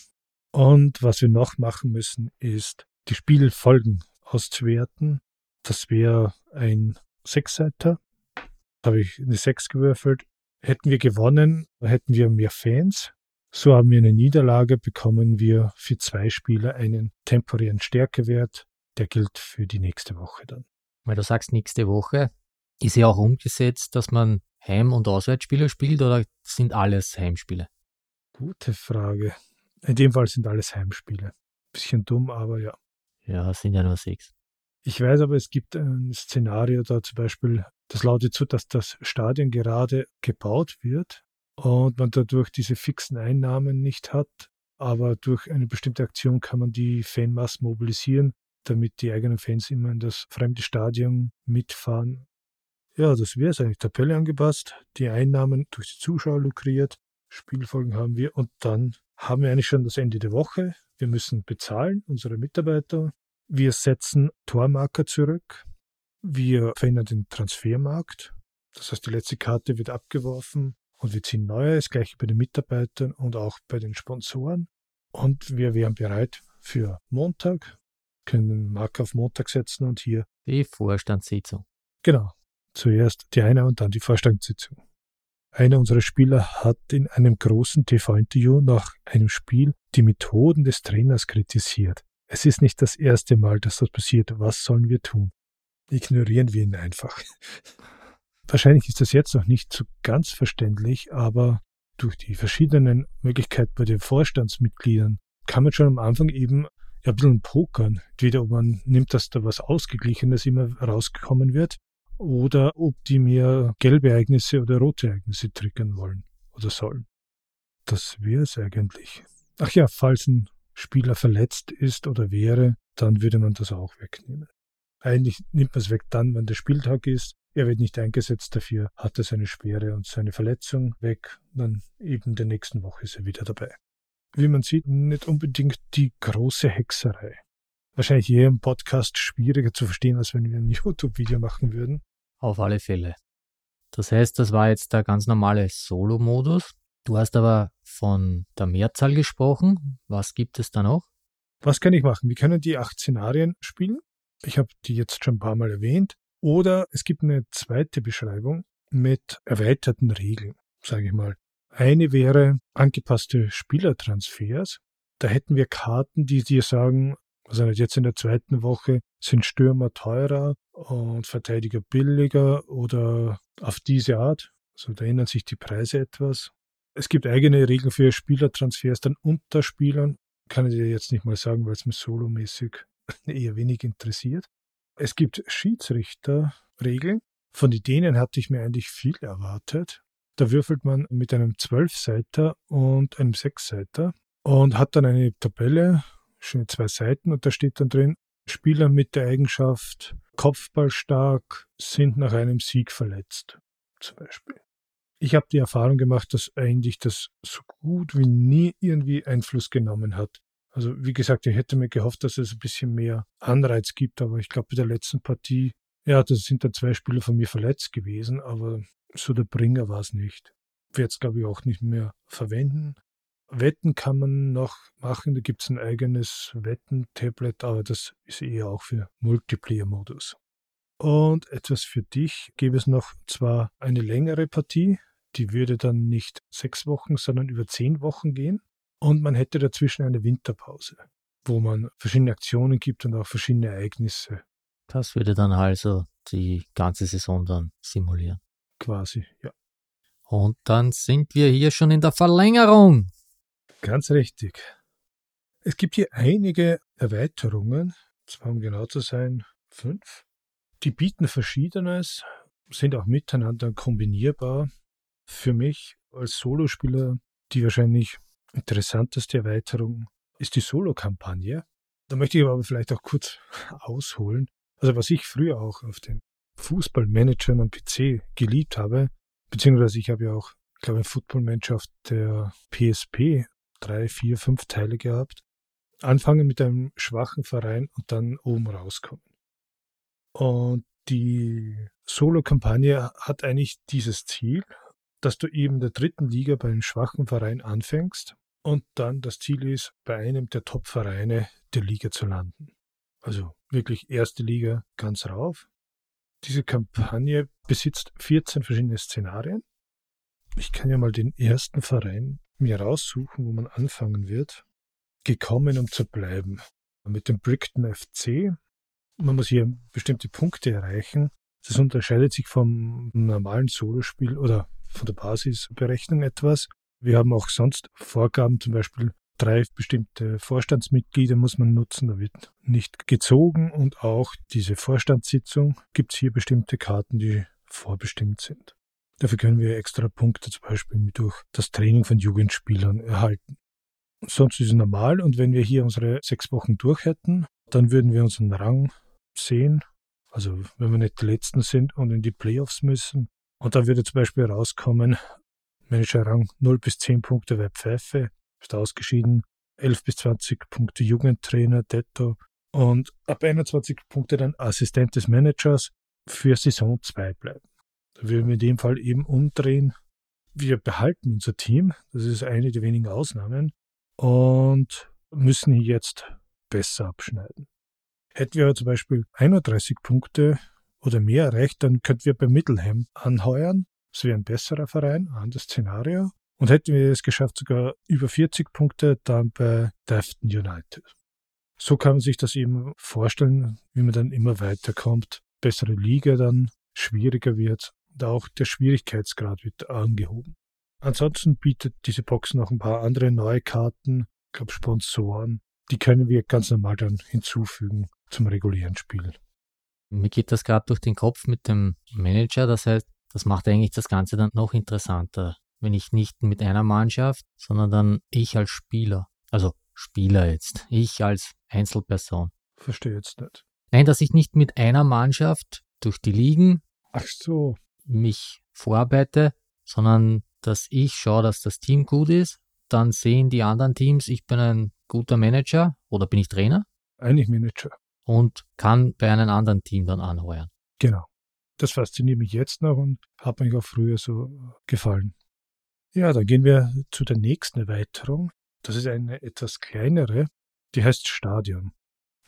Speaker 3: Und was wir noch machen müssen, ist die Spielfolgen auszuwerten. Das wäre ein Sechsseiter. Da habe ich eine 6 gewürfelt. Hätten wir gewonnen, hätten wir mehr Fans. So haben wir eine Niederlage, bekommen wir für zwei Spieler einen temporären Stärkewert der gilt für die nächste Woche dann.
Speaker 2: Weil du sagst nächste Woche, ist ja auch umgesetzt, dass man Heim- und Auswärtsspiele spielt oder sind alles Heimspiele?
Speaker 3: Gute Frage. In dem Fall sind alles Heimspiele. Bisschen dumm, aber ja.
Speaker 2: Ja, es sind ja nur sechs.
Speaker 3: Ich weiß aber, es gibt ein Szenario da zum Beispiel, das lautet so, dass das Stadion gerade gebaut wird und man dadurch diese fixen Einnahmen nicht hat, aber durch eine bestimmte Aktion kann man die Fanmasse mobilisieren damit die eigenen Fans immer in das fremde Stadion mitfahren. Ja, das wäre es eigentlich. Tabelle angepasst, die Einnahmen durch die Zuschauer lukriert, Spielfolgen haben wir und dann haben wir eigentlich schon das Ende der Woche. Wir müssen bezahlen, unsere Mitarbeiter. Wir setzen Tormarker zurück. Wir verändern den Transfermarkt. Das heißt, die letzte Karte wird abgeworfen und wir ziehen neue. Das gleiche bei den Mitarbeitern und auch bei den Sponsoren. Und wir wären bereit für Montag, können einen Marker auf Montag setzen und hier.
Speaker 2: Die Vorstandssitzung.
Speaker 3: Genau. Zuerst die eine und dann die Vorstandssitzung. Einer unserer Spieler hat in einem großen TV-Interview nach einem Spiel die Methoden des Trainers kritisiert. Es ist nicht das erste Mal, dass das passiert. Was sollen wir tun? Ignorieren wir ihn einfach. Wahrscheinlich ist das jetzt noch nicht so ganz verständlich, aber durch die verschiedenen Möglichkeiten bei den Vorstandsmitgliedern kann man schon am Anfang eben ein bisschen pokern. Entweder ob man nimmt, dass da was Ausgeglichenes immer rausgekommen wird, oder ob die mir gelbe Ereignisse oder rote Ereignisse triggern wollen oder sollen. Das wäre es eigentlich. Ach ja, falls ein Spieler verletzt ist oder wäre, dann würde man das auch wegnehmen. Eigentlich nimmt man es weg dann, wenn der Spieltag ist. Er wird nicht eingesetzt dafür, hat er seine Schwere und seine Verletzung weg. Dann eben der nächsten Woche ist er wieder dabei. Wie man sieht, nicht unbedingt die große Hexerei. Wahrscheinlich hier im Podcast schwieriger zu verstehen, als wenn wir ein (laughs) YouTube-Video machen würden.
Speaker 2: Auf alle Fälle. Das heißt, das war jetzt der ganz normale Solo-Modus. Du hast aber von der Mehrzahl gesprochen. Was gibt es da noch?
Speaker 3: Was kann ich machen? Wir können die acht Szenarien spielen. Ich habe die jetzt schon ein paar Mal erwähnt. Oder es gibt eine zweite Beschreibung mit erweiterten Regeln, sage ich mal. Eine wäre angepasste Spielertransfers. Da hätten wir Karten, die dir sagen, also jetzt in der zweiten Woche sind Stürmer teurer und Verteidiger billiger oder auf diese Art. Also da ändern sich die Preise etwas. Es gibt eigene Regeln für Spielertransfers dann unter Spielern. Kann ich dir jetzt nicht mal sagen, weil es mich solomäßig eher wenig interessiert. Es gibt Schiedsrichterregeln. Von denen hatte ich mir eigentlich viel erwartet. Da würfelt man mit einem Zwölfseiter und einem Sechsseiter und hat dann eine Tabelle, schöne zwei Seiten, und da steht dann drin, Spieler mit der Eigenschaft Kopfballstark sind nach einem Sieg verletzt, zum Beispiel. Ich habe die Erfahrung gemacht, dass eigentlich das so gut wie nie irgendwie Einfluss genommen hat. Also wie gesagt, ich hätte mir gehofft, dass es ein bisschen mehr Anreiz gibt, aber ich glaube, bei der letzten Partie, ja, das sind dann zwei Spieler von mir verletzt gewesen, aber so der Bringer war es nicht. Werde es, glaube ich, auch nicht mehr verwenden. Wetten kann man noch machen, da gibt es ein eigenes Wetten-Tablet, aber das ist eher auch für Multiplayer-Modus. Und etwas für dich gäbe es noch zwar eine längere Partie, die würde dann nicht sechs Wochen, sondern über zehn Wochen gehen. Und man hätte dazwischen eine Winterpause, wo man verschiedene Aktionen gibt und auch verschiedene Ereignisse.
Speaker 2: Das würde dann also die ganze Saison dann simulieren.
Speaker 3: Quasi, ja.
Speaker 2: Und dann sind wir hier schon in der Verlängerung.
Speaker 3: Ganz richtig. Es gibt hier einige Erweiterungen, zwar um genau zu sein, fünf. Die bieten Verschiedenes, sind auch miteinander kombinierbar. Für mich als Solospieler die wahrscheinlich interessanteste Erweiterung ist die Solo-Kampagne. Da möchte ich aber vielleicht auch kurz (laughs) ausholen. Also was ich früher auch auf den Fußballmanagern am PC geliebt habe, beziehungsweise ich habe ja auch, glaube ich, Footballmanager auf der PSP drei, vier, fünf Teile gehabt. Anfangen mit einem schwachen Verein und dann oben rauskommen. Und die Solo-Kampagne hat eigentlich dieses Ziel, dass du eben der dritten Liga bei einem schwachen Verein anfängst und dann das Ziel ist, bei einem der Top-Vereine der Liga zu landen. Also wirklich erste Liga ganz rauf. Diese Kampagne besitzt 14 verschiedene Szenarien. Ich kann ja mal den ersten Verein mir raussuchen, wo man anfangen wird. Gekommen, um zu bleiben. Mit dem Brickton FC. Man muss hier bestimmte Punkte erreichen. Das unterscheidet sich vom normalen Solospiel oder von der Basisberechnung etwas. Wir haben auch sonst Vorgaben, zum Beispiel drei bestimmte Vorstandsmitglieder muss man nutzen, da wird nicht gezogen und auch diese Vorstandssitzung gibt es hier bestimmte Karten, die vorbestimmt sind. Dafür können wir extra Punkte zum Beispiel durch das Training von Jugendspielern erhalten. Sonst ist es normal und wenn wir hier unsere sechs Wochen durch hätten, dann würden wir unseren Rang sehen. Also wenn wir nicht die Letzten sind und in die Playoffs müssen, und dann würde zum Beispiel rauskommen, Managerrang 0 bis 10 Punkte bei Pfeife, ist ausgeschieden, 11 bis 20 Punkte Jugendtrainer, Detto und ab 21 Punkte dann Assistent des Managers für Saison 2 bleiben. Da würden wir in dem Fall eben umdrehen. Wir behalten unser Team, das ist eine der wenigen Ausnahmen, und müssen jetzt besser abschneiden. Hätten wir zum Beispiel 31 Punkte oder mehr erreicht, dann könnten wir bei Middleham anheuern. Das wäre ein besserer Verein, ein anderes Szenario. Und hätten wir es geschafft, sogar über 40 Punkte, dann bei Dafton United. So kann man sich das eben vorstellen, wie man dann immer weiterkommt. Bessere Liga dann, schwieriger wird und auch der Schwierigkeitsgrad wird angehoben. Ansonsten bietet diese Box noch ein paar andere neue Karten, ich glaube Sponsoren. Die können wir ganz normal dann hinzufügen zum regulären Spiel.
Speaker 2: Mir geht das gerade durch den Kopf mit dem Manager. Das heißt, das macht eigentlich das Ganze dann noch interessanter, wenn ich nicht mit einer Mannschaft, sondern dann ich als Spieler, also Spieler jetzt, ich als Einzelperson.
Speaker 3: Verstehe jetzt nicht.
Speaker 2: Nein, dass ich nicht mit einer Mannschaft durch die Ligen
Speaker 3: Ach so.
Speaker 2: mich vorarbeite, sondern dass ich schaue, dass das Team gut ist. Dann sehen die anderen Teams, ich bin ein guter Manager oder bin ich Trainer
Speaker 3: Eigentlich Manager.
Speaker 2: und kann bei einem anderen Team dann anheuern.
Speaker 3: Genau. Das fasziniert mich jetzt noch und hat mich auch früher so gefallen. Ja, dann gehen wir zu der nächsten Erweiterung. Das ist eine etwas kleinere, die heißt Stadion.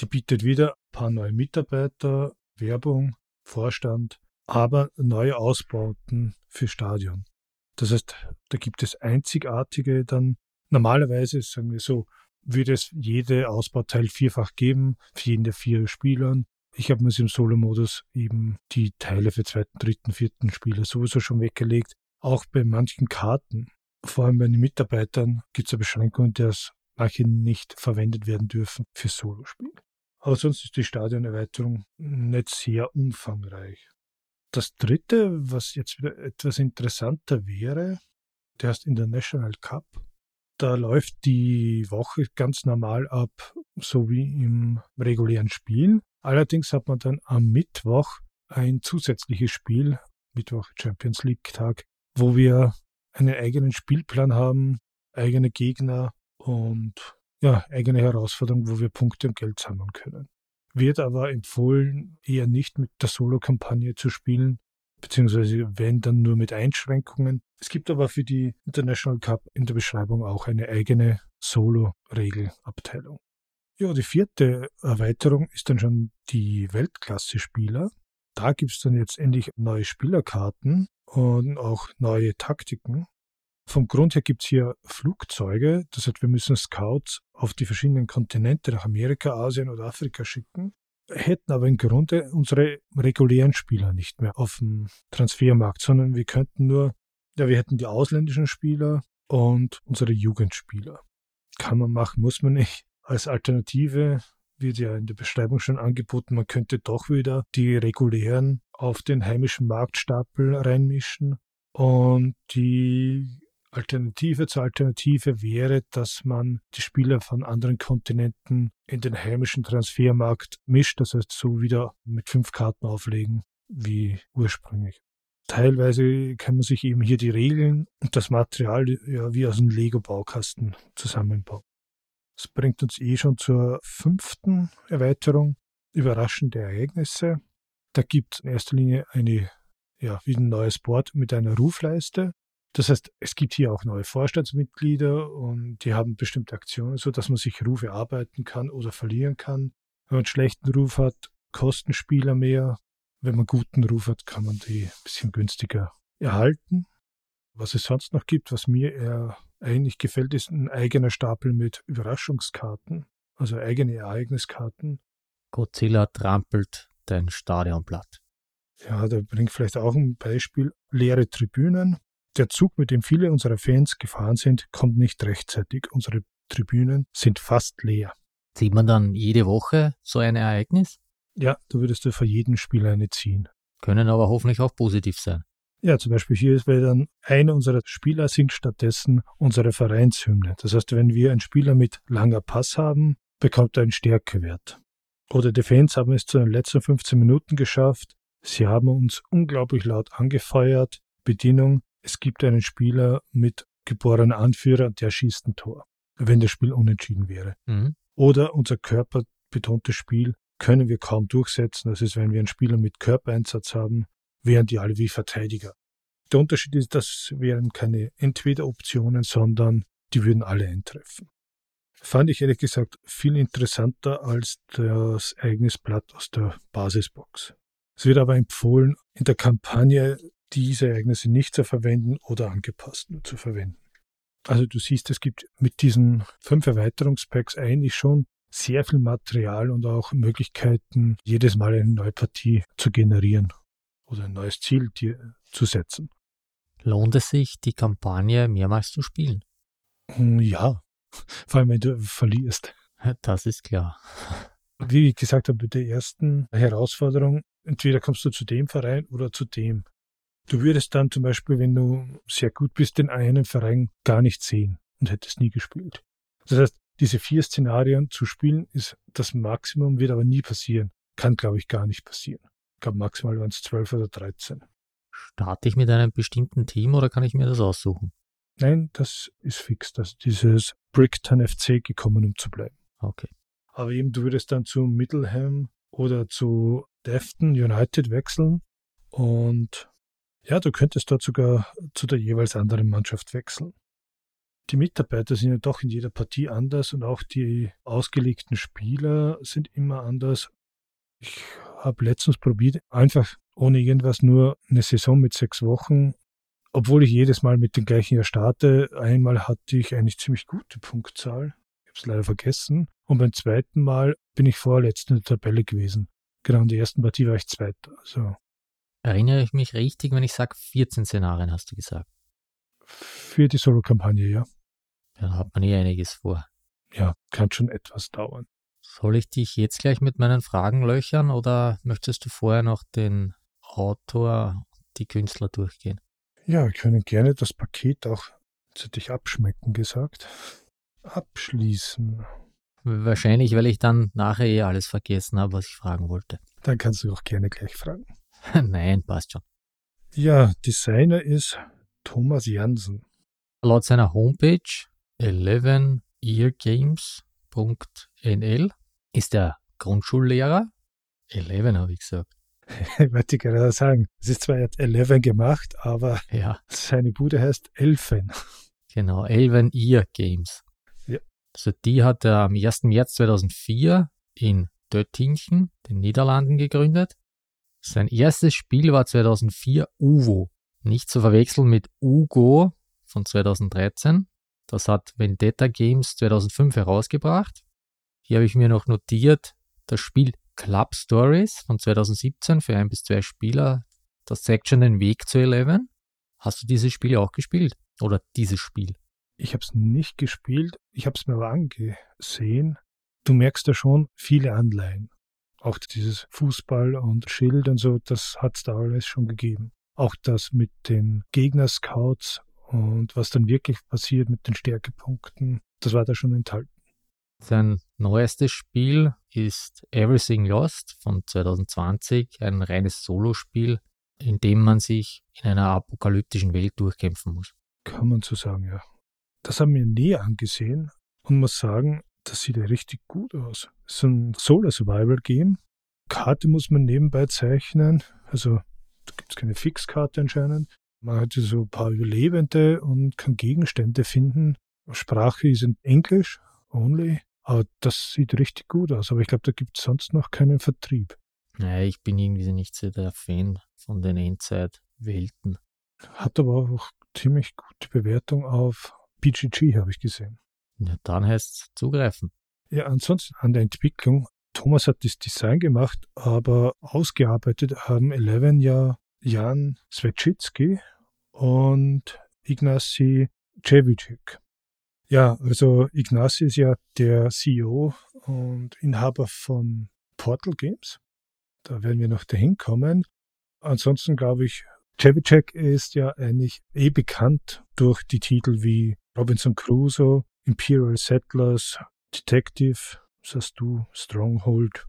Speaker 3: Die bietet wieder ein paar neue Mitarbeiter, Werbung, Vorstand, aber neue Ausbauten für Stadion. Das heißt, da gibt es einzigartige dann, normalerweise, sagen wir so, würde es jede Ausbauteil vierfach geben, für jeden der vier Spielern. Ich habe mir im Solo-Modus eben die Teile für zweiten, dritten, vierten Spieler sowieso schon weggelegt. Auch bei manchen Karten, vor allem bei den Mitarbeitern, gibt es eine Beschränkung, dass manche nicht verwendet werden dürfen für Solospiel. Aber sonst ist die Stadionerweiterung nicht sehr umfangreich. Das dritte, was jetzt wieder etwas interessanter wäre, der heißt International Cup. Da läuft die Woche ganz normal ab, so wie im regulären Spiel. Allerdings hat man dann am Mittwoch ein zusätzliches Spiel, Mittwoch Champions League Tag, wo wir einen eigenen Spielplan haben, eigene Gegner und ja, eigene Herausforderung, wo wir Punkte und Geld sammeln können. Wird aber empfohlen, eher nicht mit der Solo-Kampagne zu spielen, beziehungsweise wenn dann nur mit Einschränkungen. Es gibt aber für die International Cup in der Beschreibung auch eine eigene Solo-Regelabteilung. Ja, die vierte Erweiterung ist dann schon die Weltklasse-Spieler. Da gibt es dann jetzt endlich neue Spielerkarten und auch neue Taktiken. Vom Grund her gibt es hier Flugzeuge, das heißt, wir müssen Scouts auf die verschiedenen Kontinente nach Amerika, Asien oder Afrika schicken, hätten aber im Grunde unsere regulären Spieler nicht mehr auf dem Transfermarkt, sondern wir könnten nur, ja, wir hätten die ausländischen Spieler und unsere Jugendspieler. Kann man machen, muss man nicht. Als Alternative wird ja in der Beschreibung schon angeboten, man könnte doch wieder die regulären auf den heimischen Marktstapel reinmischen und die Alternative zur Alternative wäre, dass man die Spieler von anderen Kontinenten in den heimischen Transfermarkt mischt, das heißt so wieder mit fünf Karten auflegen wie ursprünglich. Teilweise kann man sich eben hier die Regeln und das Material ja wie aus einem Lego-Baukasten zusammenbauen. Das bringt uns eh schon zur fünften Erweiterung, überraschende Ereignisse. Da gibt es in erster Linie eine, ja, wie ein neues Board mit einer Rufleiste. Das heißt, es gibt hier auch neue Vorstandsmitglieder und die haben bestimmte Aktionen, so dass man sich Rufe erarbeiten kann oder verlieren kann. Wenn man einen schlechten Ruf hat, kosten Spieler mehr. Wenn man einen guten Ruf hat, kann man die ein bisschen günstiger erhalten. Was es sonst noch gibt, was mir eher eigentlich gefällt, ist ein eigener Stapel mit Überraschungskarten, also eigene Ereigniskarten.
Speaker 2: Godzilla trampelt dein Stadionblatt.
Speaker 3: Ja, da bringt vielleicht auch ein Beispiel. Leere Tribünen. Der Zug, mit dem viele unserer Fans gefahren sind, kommt nicht rechtzeitig. Unsere Tribünen sind fast leer.
Speaker 2: Sieht man dann jede Woche so ein Ereignis?
Speaker 3: Ja, da würdest du für jeden Spieler eine ziehen.
Speaker 2: Können aber hoffentlich auch positiv sein.
Speaker 3: Ja, zum Beispiel hier ist, weil dann einer unserer Spieler singt stattdessen unsere Vereinshymne. Das heißt, wenn wir einen Spieler mit langer Pass haben, bekommt er einen Stärkewert. Oder die Fans haben es zu den letzten 15 Minuten geschafft. Sie haben uns unglaublich laut angefeuert. Bedienung, es gibt einen Spieler mit geborener Anführer, der schießt ein Tor, wenn das Spiel unentschieden wäre.
Speaker 2: Mhm.
Speaker 3: Oder unser körperbetontes Spiel können wir kaum durchsetzen. Das ist, wenn wir einen Spieler mit Körpereinsatz haben, wären die alle wie Verteidiger. Der Unterschied ist, das wären keine Entweder-Optionen, sondern die würden alle eintreffen. Fand ich ehrlich gesagt viel interessanter als das Ereignisblatt aus der Basisbox. Es wird aber empfohlen, in der Kampagne diese Ereignisse nicht zu verwenden oder angepasst nur zu verwenden. Also du siehst, es gibt mit diesen fünf Erweiterungspacks eigentlich schon sehr viel Material und auch Möglichkeiten, jedes Mal eine neue Partie zu generieren oder ein neues Ziel dir zu setzen.
Speaker 2: Lohnt es sich, die Kampagne mehrmals zu spielen?
Speaker 3: Hm, Ja, vor allem wenn du verlierst.
Speaker 2: Das ist klar.
Speaker 3: Wie ich gesagt habe, bei der ersten Herausforderung, entweder kommst du zu dem Verein oder zu dem. Du würdest dann zum Beispiel, wenn du sehr gut bist, den einen Verein gar nicht sehen und hättest nie gespielt. Das heißt, diese vier Szenarien zu spielen, ist das Maximum, wird aber nie passieren. kann, glaube ich, gar nicht passieren. Ich glaube, maximal waren es 12 oder 13.
Speaker 2: Starte ich mit einem bestimmten Team oder kann ich mir das aussuchen?
Speaker 3: Nein, das ist fix. dass dieses Brickton FC gekommen, um zu bleiben.
Speaker 2: Okay.
Speaker 3: Aber eben, du würdest dann zu Middleham oder zu Defton United wechseln und ja, du könntest dort sogar zu der jeweils anderen Mannschaft wechseln. Die Mitarbeiter sind ja doch in jeder Partie anders und auch die ausgelegten Spieler sind immer anders. Ich habe letztens probiert, einfach ohne irgendwas nur eine Saison mit sechs Wochen, obwohl ich jedes Mal mit dem gleichen Jahr starte. Einmal hatte ich eigentlich ziemlich gute Punktzahl. Ich habe es leider vergessen. Und beim zweiten Mal bin ich vorletzt in der Tabelle gewesen. Genau, in der ersten Partie war ich Zweiter. Also
Speaker 2: Erinnere ich mich richtig, wenn ich sage 14 Szenarien, hast du gesagt?
Speaker 3: für die Solo-Kampagne, ja.
Speaker 2: Da hat man eh einiges vor.
Speaker 3: Ja, kann schon etwas dauern.
Speaker 2: Soll ich dich jetzt gleich mit meinen Fragen löchern oder möchtest du vorher noch den Autor und die Künstler durchgehen?
Speaker 3: Ja, wir können gerne das Paket auch, zu dich abschmecken gesagt, abschließen.
Speaker 2: Wahrscheinlich, weil ich dann nachher eh alles vergessen habe, was ich fragen wollte.
Speaker 3: Dann kannst du auch gerne gleich fragen. (laughs)
Speaker 2: Nein, passt schon.
Speaker 3: Ja, Designer ist Thomas Jansen.
Speaker 2: Laut seiner Homepage 11yeargames.nl ist er Grundschullehrer. 11 habe ich gesagt. (laughs)
Speaker 3: Ich wollte gerade sagen, es ist zwar jetzt 11 gemacht, aber
Speaker 2: Ja,
Speaker 3: seine Bude heißt Elfen. (laughs)
Speaker 2: genau, 11 Year Games.
Speaker 3: Ja.
Speaker 2: Also die hat er am 1. März 2004 in Döttingen, den Niederlanden, gegründet. Sein erstes Spiel war 2004 Uvo. Nicht zu verwechseln mit Ugo von 2013. Das hat Vendetta Games 2005 herausgebracht. Hier habe ich mir noch notiert, das Spiel Club Stories von 2017 für ein bis zwei Spieler. Das zeigt schon den Weg zu Eleven. Hast du dieses Spiel auch gespielt? Oder dieses Spiel?
Speaker 3: Ich habe es nicht gespielt, ich habe es mir aber angesehen. Du merkst ja schon viele Anleihen. Auch dieses Fußball und Schild und so, das hat es da alles schon gegeben. Auch das mit den Gegner-Scouts und was dann wirklich passiert mit den Stärkepunkten, das war da schon enthalten.
Speaker 2: Sein neuestes Spiel ist Everything Lost von 2020, ein reines Solospiel, in dem man sich in einer apokalyptischen Welt durchkämpfen muss.
Speaker 3: Kann man so sagen, ja. Das haben wir näher angesehen und muss sagen, das sieht ja richtig gut aus. Es ist ein Solo-Survival-Game. Karte muss man nebenbei zeichnen. Also da gibt es keine Fixkarte anscheinend. Man hat so ein paar Überlebende und kann Gegenstände finden. Sprache ist in Englisch only. Aber das sieht richtig gut aus. Aber ich glaube, da gibt es sonst noch keinen Vertrieb.
Speaker 2: Naja, ich bin irgendwie nicht so der Fan von den Endzeit-Welten.
Speaker 3: Hat aber auch ziemlich gute Bewertung auf BGG, habe ich gesehen.
Speaker 2: Ja, dann heißt es zugreifen.
Speaker 3: Ja, ansonsten an der Entwicklung. Thomas hat das Design gemacht, aber ausgearbeitet haben Eleven ja Jan Svečitsky und Ignacy Cevicek. Ja, also Ignacy ist ja der CEO und Inhaber von Portal Games. Da werden wir noch dahin kommen. Ansonsten glaube ich, Cevicek ist ja eigentlich eh bekannt durch die Titel wie Robinson Crusoe, Imperial Settlers, Detective, hast du, Stronghold.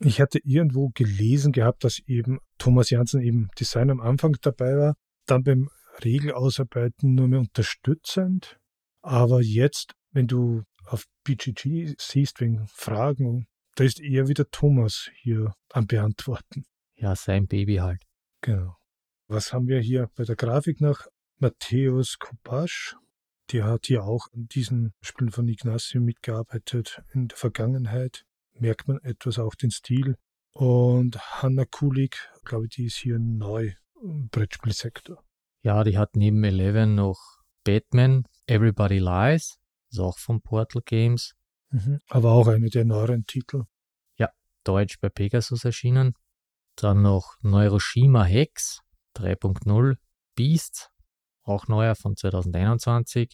Speaker 3: Ich hatte irgendwo gelesen gehabt, dass eben Thomas Janssen eben Design am Anfang dabei war, dann beim Regelausarbeiten nur mehr unterstützend. Aber jetzt, wenn du auf BGG siehst wegen Fragen, da ist eher wieder Thomas hier am Beantworten.
Speaker 2: Ja, sein Baby halt.
Speaker 3: Genau. Was haben wir hier bei der Grafik noch? Matthäus Kopasch. Der hat hier auch an diesen Spielen von Ignacio mitgearbeitet in der Vergangenheit. Merkt man etwas auch den Stil. Und Hanna Kulik, glaube ich, die ist hier neu im Brettspielsektor.
Speaker 2: Ja, die hat neben Eleven noch Batman, Everybody Lies, ist auch von Portal Games,
Speaker 3: Mhm. Aber auch eine der neueren Titel.
Speaker 2: Deutsch bei Pegasus erschienen. Dann noch Neuroshima Hex 3.0, Beasts, auch neuer von 2021.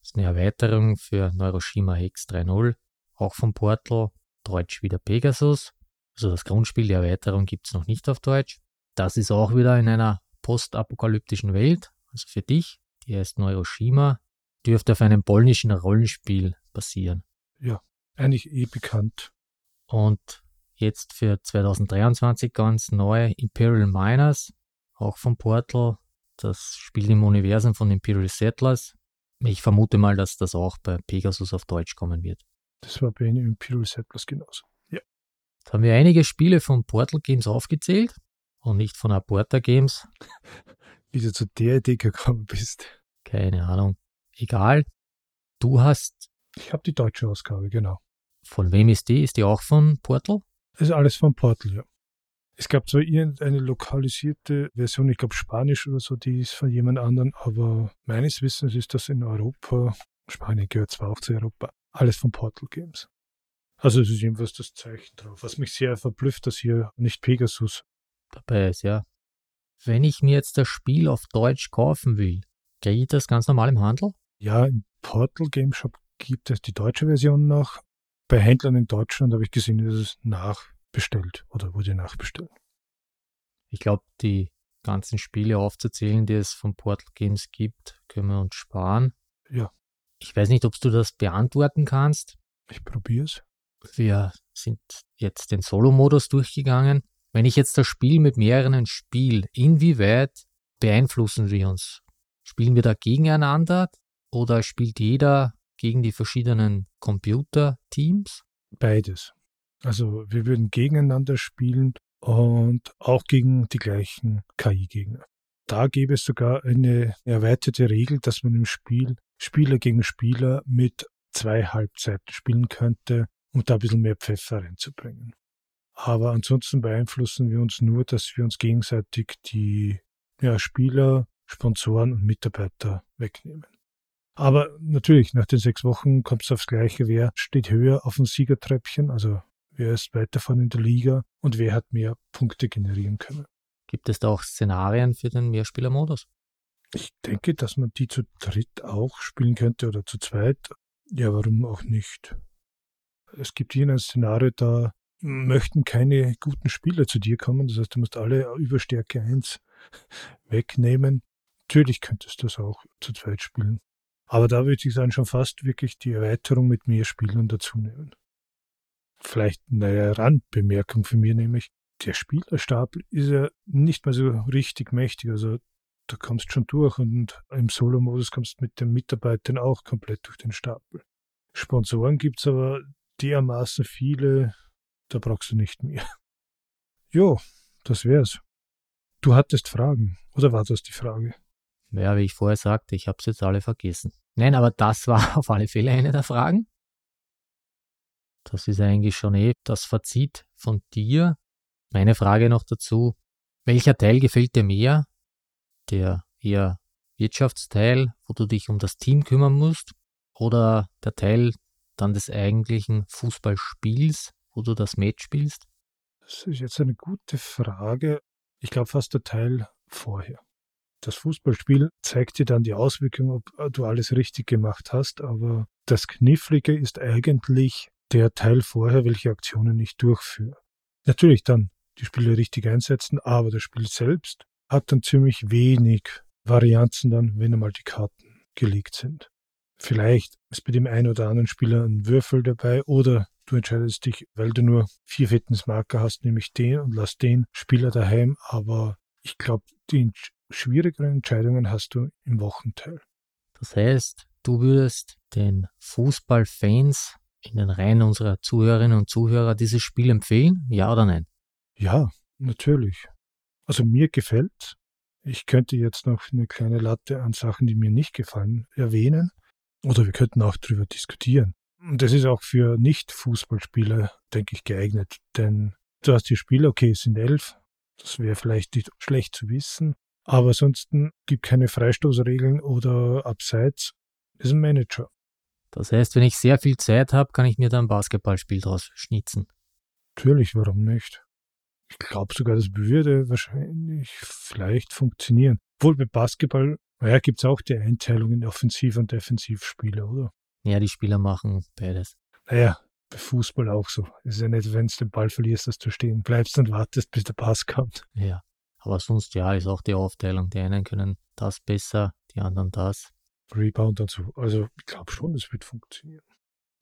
Speaker 2: Das ist eine Erweiterung für Neuroshima Hex 3.0, auch von Portal, Deutsch wieder Pegasus. Also das Grundspiel, die Erweiterung gibt es noch nicht auf Deutsch. Das ist auch wieder in einer postapokalyptischen Welt, also für dich. Die heißt Neuroshima, dürfte auf einem polnischen Rollenspiel basieren.
Speaker 3: Eigentlich eh bekannt.
Speaker 2: Und jetzt für 2023 ganz neu Imperial Miners, auch von Portal. Das spielt im Universum von Imperial Settlers. Ich vermute mal, dass das auch bei Pegasus auf Deutsch kommen wird.
Speaker 3: Das war bei Imperial Settlers genauso. Ja.
Speaker 2: Jetzt haben wir einige Spiele von Portal Games aufgezählt und nicht von Aporta Games. (laughs)
Speaker 3: Wie du zu der Idee gekommen bist.
Speaker 2: Keine Ahnung. Egal. Du hast.
Speaker 3: Ich habe die deutsche Ausgabe, genau.
Speaker 2: Von wem ist die? Ist die auch von Portal?
Speaker 3: Das ist alles von Portal, ja. Es gab zwar irgendeine lokalisierte Version, ich glaube Spanisch oder so, die ist von jemand anderen, aber meines Wissens ist das in Europa, Spanien gehört zwar auch zu Europa, alles von Portal Games. Also es ist jedenfalls das Zeichen drauf, was mich sehr verblüfft, dass hier nicht Pegasus
Speaker 2: dabei ist, ja. Wenn ich mir jetzt das Spiel auf Deutsch kaufen will, kriege ich das ganz normal im Handel?
Speaker 3: Ja, im Portal Game Shop gibt es die deutsche Version noch. Bei Händlern in Deutschland habe ich gesehen, dass es nachbestellt oder wurde nachbestellt.
Speaker 2: Ich glaube, die ganzen Spiele aufzuzählen, die es von Portal Games gibt, können wir uns sparen.
Speaker 3: Ja.
Speaker 2: Ich weiß nicht, ob du das beantworten kannst.
Speaker 3: Ich probiere es.
Speaker 2: Wir sind jetzt den Solo-Modus durchgegangen. Wenn ich jetzt das Spiel mit mehreren spiele, inwieweit beeinflussen wir uns? Spielen wir da gegeneinander oder spielt jeder gegen die verschiedenen Computerteams?
Speaker 3: Beides. Also wir würden gegeneinander spielen und auch gegen die gleichen KI-Gegner. Da gäbe es sogar eine erweiterte Regel, dass man im Spiel Spieler gegen Spieler mit zwei Halbzeiten spielen könnte, um da ein bisschen mehr Pfeffer reinzubringen. Aber ansonsten beeinflussen wir uns nur, dass wir uns gegenseitig die ja, Spieler, Sponsoren und Mitarbeiter wegnehmen. Aber natürlich, nach den sechs Wochen kommt es aufs Gleiche. Wer steht höher auf dem Siegertreppchen? Also wer ist weiter vorne in der Liga und wer hat mehr Punkte generieren können?
Speaker 2: Gibt es da auch Szenarien für den Mehrspielermodus?
Speaker 3: Ich denke, dass man die zu dritt auch spielen könnte oder zu zweit. Ja, warum auch nicht? Es gibt hier ein Szenario, da möchten keine guten Spieler zu dir kommen. Das heißt, du musst alle über Stärke 1 (laughs) wegnehmen. Natürlich könntest du das auch zu zweit spielen. Aber da würde ich sagen, schon fast wirklich die Erweiterung mit mehr Spielern dazu nehmen. Vielleicht eine Randbemerkung für mir, nämlich der Spielerstapel ist ja nicht mehr so richtig mächtig. Also da kommst schon durch und im Solo-Modus kommst mit den Mitarbeitern auch komplett durch den Stapel. Sponsoren gibt es aber dermaßen viele, da brauchst du nicht mehr. (laughs) Jo, das wär's. Du hattest Fragen, oder war das die Frage?
Speaker 2: Ja, wie ich vorher sagte, ich habe es jetzt alle vergessen. Nein, aber das war (laughs) auf alle Fälle eine der Fragen. Das ist eigentlich schon eh das Fazit von dir. Meine Frage noch dazu. Welcher Teil gefällt dir mehr? Der eher Wirtschaftsteil, wo du dich um das Team kümmern musst? Oder der Teil dann des eigentlichen Fußballspiels, wo du das Match spielst?
Speaker 3: Das ist jetzt eine gute Frage. Ich glaube fast der Teil vorher. Das Fußballspiel zeigt dir dann die Auswirkungen, ob du alles richtig gemacht hast, aber das Knifflige ist eigentlich der Teil vorher, welche Aktionen ich durchführe. Natürlich dann die Spiele richtig einsetzen, aber das Spiel selbst hat dann ziemlich wenig Varianzen dann, wenn einmal die Karten gelegt sind. Vielleicht ist bei dem einen oder anderen Spieler ein Würfel dabei oder du entscheidest dich, weil du nur vier Fitnessmarker hast, nämlich den und lass den Spieler daheim, aber ich glaube, die schwierigeren Entscheidungen hast du im Wochenteil.
Speaker 2: Das heißt, du würdest den Fußballfans in den Reihen unserer Zuhörerinnen und Zuhörer dieses Spiel empfehlen? Ja oder nein?
Speaker 3: Ja, natürlich. Also mir gefällt. Ich könnte jetzt noch eine kleine Latte an Sachen, die mir nicht gefallen, erwähnen. Oder wir könnten auch darüber diskutieren. Und das ist auch für Nicht-Fußballspieler, denke ich, geeignet. Denn du hast die Spieler, okay, es sind elf. Das wäre vielleicht nicht schlecht zu wissen. Aber ansonsten gibt keine Freistoßregeln oder Abseits. Das ist ein Manager.
Speaker 2: Das heißt, wenn ich sehr viel Zeit habe, kann ich mir da ein Basketballspiel draus schnitzen.
Speaker 3: Natürlich, warum nicht? Ich glaube sogar, das würde wahrscheinlich vielleicht funktionieren. Obwohl bei Basketball, naja, gibt es auch die Einteilung in Offensiv- und Defensivspieler, oder?
Speaker 2: Ja, die Spieler machen beides.
Speaker 3: Naja, bei Fußball auch so. Es ist ja nicht, wenn du den Ball verlierst, dass du stehen bleibst und wartest, bis der Pass kommt.
Speaker 2: Ja. Aber sonst ja, ist auch die Aufteilung. Die einen können das besser, die anderen das.
Speaker 3: Rebound und so. Also ich glaube schon, es wird funktionieren.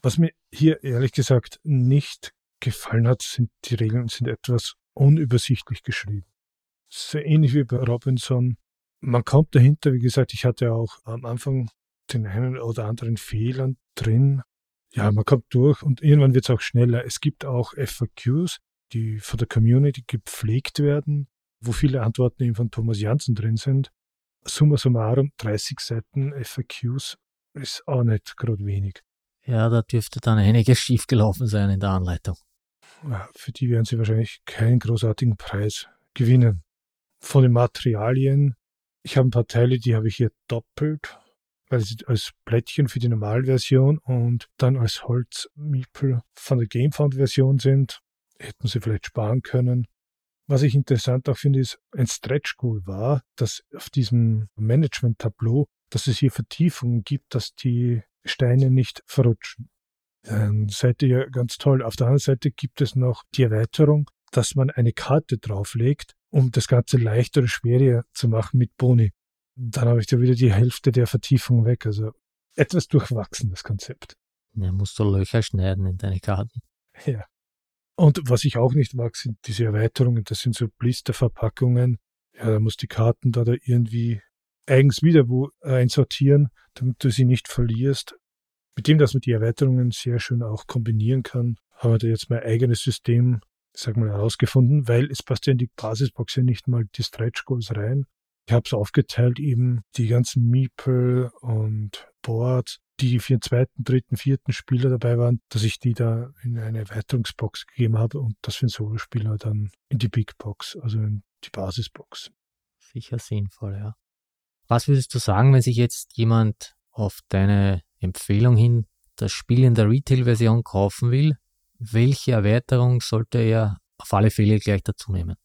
Speaker 3: Was mir hier ehrlich gesagt nicht gefallen hat, sind die Regeln sind etwas unübersichtlich geschrieben. So ähnlich wie bei Robinson. Man kommt dahinter, wie gesagt, ich hatte auch am Anfang den einen oder anderen Fehlern drin. Ja, man kommt durch und irgendwann wird es auch schneller. Es gibt auch FAQs, die von der Community gepflegt werden, wo viele Antworten eben von Thomas Janssen drin sind. Summa summarum, 30 Seiten FAQs ist auch nicht gerade wenig.
Speaker 2: Ja, da dürfte dann einiges schiefgelaufen sein in der Anleitung.
Speaker 3: Ja, für die werden sie wahrscheinlich keinen großartigen Preis gewinnen. Von den Materialien, ich habe ein paar Teile, die habe ich hier doppelt, weil sie als Plättchen für die Normalversion und dann als Holzmiepel von der Gamefound-Version sind. Hätten sie vielleicht sparen können. Was ich interessant auch finde, ist, ein Stretch Goal war, dass auf diesem Management-Tableau, dass es hier Vertiefungen gibt, dass die Steine nicht verrutschen. Dann seid ihr ganz toll. Auf der anderen Seite gibt es noch die Erweiterung, dass man eine Karte drauflegt, um das Ganze leichter oder schwerer zu machen mit Boni. Dann habe ich da wieder die Hälfte der Vertiefung weg. Also etwas durchwachsen, das Konzept.
Speaker 2: Ja, musst du Löcher schneiden in deine Karten. (laughs)
Speaker 3: Ja. Und was ich auch nicht mag, sind diese Erweiterungen. Das sind so Blisterverpackungen. Ja, da musst die Karten da, da irgendwie eigens wieder wo einsortieren, damit du sie nicht verlierst. Mit dem, dass man die Erweiterungen sehr schön auch kombinieren kann, haben wir da jetzt mein eigenes System, sag mal, herausgefunden, weil es passt ja in die Basisbox ja nicht mal die Stretch Goals rein. Ich habe es aufgeteilt, eben die ganzen Meeple und Boards, die für den zweiten, dritten, vierten Spieler dabei waren, dass ich die da in eine Erweiterungsbox gegeben habe und das für den Solospieler dann in die Big Box, also in die Basisbox.
Speaker 2: Sicher sinnvoll, ja. Was würdest du sagen, wenn sich jetzt jemand auf deine Empfehlung hin das Spiel in der Retail-Version kaufen will? Welche Erweiterung sollte er auf alle Fälle gleich dazu nehmen?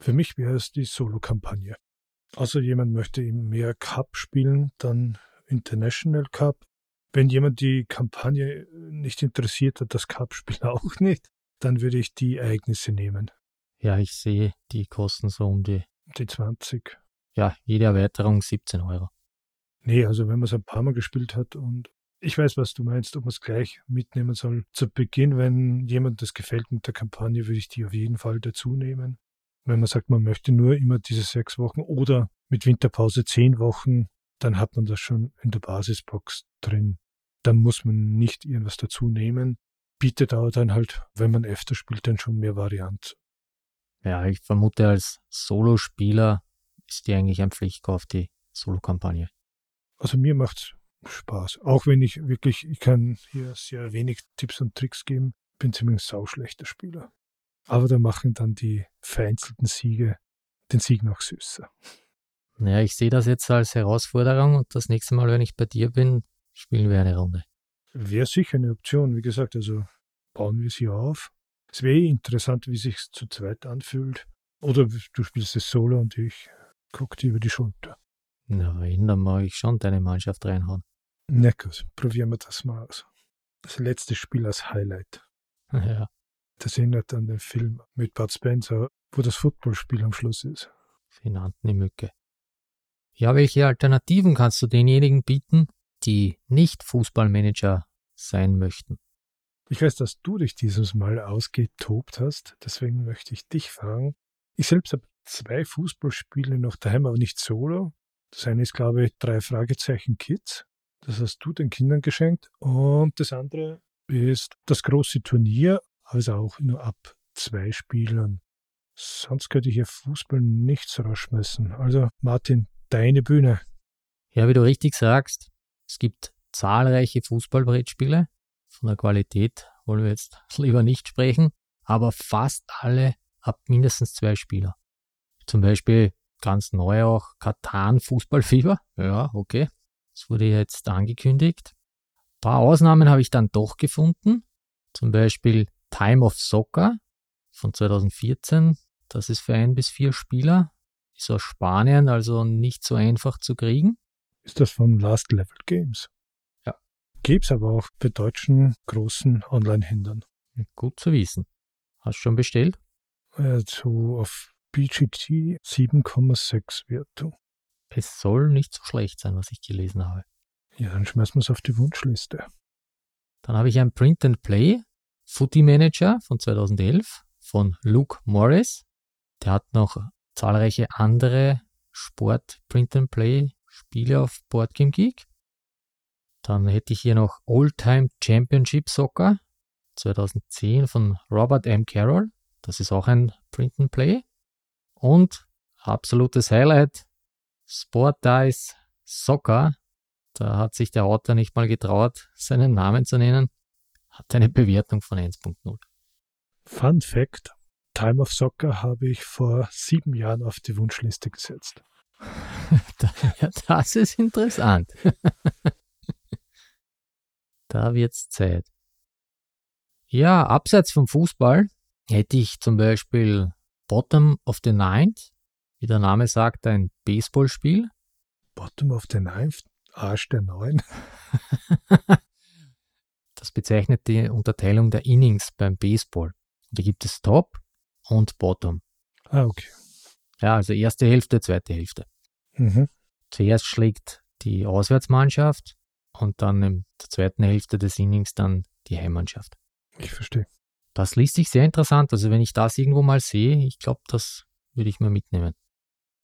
Speaker 3: Für mich wäre es die Solo-Kampagne. Also jemand möchte eben mehr Cup spielen, dann International Cup. Wenn jemand die Kampagne nicht interessiert hat, das Cup-Spiel (laughs) auch nicht, dann würde ich die Ereignisse nehmen.
Speaker 2: Ja, ich sehe, die kosten so um die.
Speaker 3: Die 20.
Speaker 2: Ja, jede Erweiterung 17 Euro.
Speaker 3: Nee, also wenn man es ein paar Mal gespielt hat und ich weiß, was du meinst, ob man es gleich mitnehmen soll. Zu Beginn, wenn jemand das gefällt mit der Kampagne, würde ich die auf jeden Fall dazu nehmen. Wenn man sagt, man möchte nur immer diese sechs Wochen oder mit Winterpause zehn Wochen, dann hat man das schon in der Basisbox drin. Dann muss man nicht irgendwas dazu nehmen. Bietet aber dann halt, wenn man öfter spielt, dann schon mehr Varianz.
Speaker 2: Ja, ich vermute, als Solospieler ist die eigentlich ein Pflichtkauf, die Solo-Kampagne.
Speaker 3: Also mir macht's Spaß. Auch wenn ich wirklich, ich kann hier sehr wenig Tipps und Tricks geben, bin ziemlich sauschlechter Spieler. Aber da machen dann die vereinzelten Siege den Sieg noch süßer.
Speaker 2: Naja, ich sehe das jetzt als Herausforderung und das nächste Mal, wenn ich bei dir bin, spielen wir eine Runde.
Speaker 3: Wäre sicher eine Option. Wie gesagt, also bauen wir sie auf. Es wäre eh interessant, wie sich zu zweit anfühlt. Oder du spielst es solo und ich gucke dir über die Schulter.
Speaker 2: Na, wenn, dann mag ich schon deine Mannschaft reinhauen.
Speaker 3: Na gut, probieren wir das mal aus. Das letzte Spiel als Highlight. (laughs)
Speaker 2: Ja.
Speaker 3: Das erinnert an den Film mit Bud Spencer, wo das Footballspiel am Schluss ist.
Speaker 2: Sie nannten die Mücke. Ja, welche Alternativen kannst du denjenigen bieten, die nicht Fußballmanager sein möchten?
Speaker 3: Ich weiß, dass du dich dieses Mal ausgetobt hast, deswegen möchte ich dich fragen. Ich selbst habe zwei Fußballspiele noch daheim, aber nicht solo. Das eine ist, glaube ich, drei Fragezeichen Kids. Das hast du den Kindern geschenkt. Und das andere ist das große Turnier, also auch nur ab zwei Spielern. Sonst könnte ich hier Fußball nichts rausschmeißen. Also, Martin, deine Bühne.
Speaker 2: Ja, wie du richtig sagst, es gibt zahlreiche Fußballbrettspiele. Von der Qualität wollen wir jetzt (laughs) lieber nicht sprechen, aber fast alle ab mindestens zwei Spieler. Zum Beispiel ganz neu auch Katan Fußballfieber. Ja, okay. Das wurde jetzt angekündigt. Ein paar Ausnahmen habe ich dann doch gefunden. Zum Beispiel Time of Soccer von 2014. Das ist für ein bis vier Spieler. Ist aus Spanien, also nicht so einfach zu kriegen.
Speaker 3: Ist das von Last Level Games?
Speaker 2: Ja.
Speaker 3: Gibt's aber auch bei deutschen großen Online-Händlern.
Speaker 2: Gut zu wissen. Hast du schon bestellt?
Speaker 3: Ja, so auf BGT 7,6 Wertung.
Speaker 2: Es soll nicht so schlecht sein, was ich gelesen habe.
Speaker 3: Ja, dann schmeißen wir es auf die Wunschliste.
Speaker 2: Dann habe ich ein Print and Play Footy Manager von 2011 von Luke Morris. Der hat noch zahlreiche andere Sport Print and Play Spiele auf Boardgame Geek. Dann hätte ich hier noch Old Time Championship Soccer 2010 von Robert M. Carroll. Das ist auch ein Print and Play. Und absolutes Highlight, Sport Dice Soccer. Da hat sich der Autor nicht mal getraut, seinen Namen zu nennen. Hat eine Bewertung von 1.0.
Speaker 3: Fun Fact: Time of Soccer habe ich vor sieben Jahren auf die Wunschliste gesetzt. (laughs)
Speaker 2: das ist interessant. (laughs) da wird's Zeit. Ja, abseits vom Fußball hätte ich zum Beispiel Bottom of the Ninth, wie der Name sagt, ein Baseballspiel.
Speaker 3: Bottom of the Ninth? Arsch der Neun? (laughs)
Speaker 2: das bezeichnet die Unterteilung der Innings beim Baseball. Da gibt es Top und Bottom.
Speaker 3: Ah, okay.
Speaker 2: Ja, also erste Hälfte, zweite Hälfte.
Speaker 3: Mhm.
Speaker 2: Zuerst schlägt die Auswärtsmannschaft und dann in der zweiten Hälfte des Innings dann die Heimmannschaft.
Speaker 3: Ich verstehe.
Speaker 2: Das liest sich sehr interessant. Also wenn ich das irgendwo mal sehe, ich glaube, das würde ich mir mitnehmen.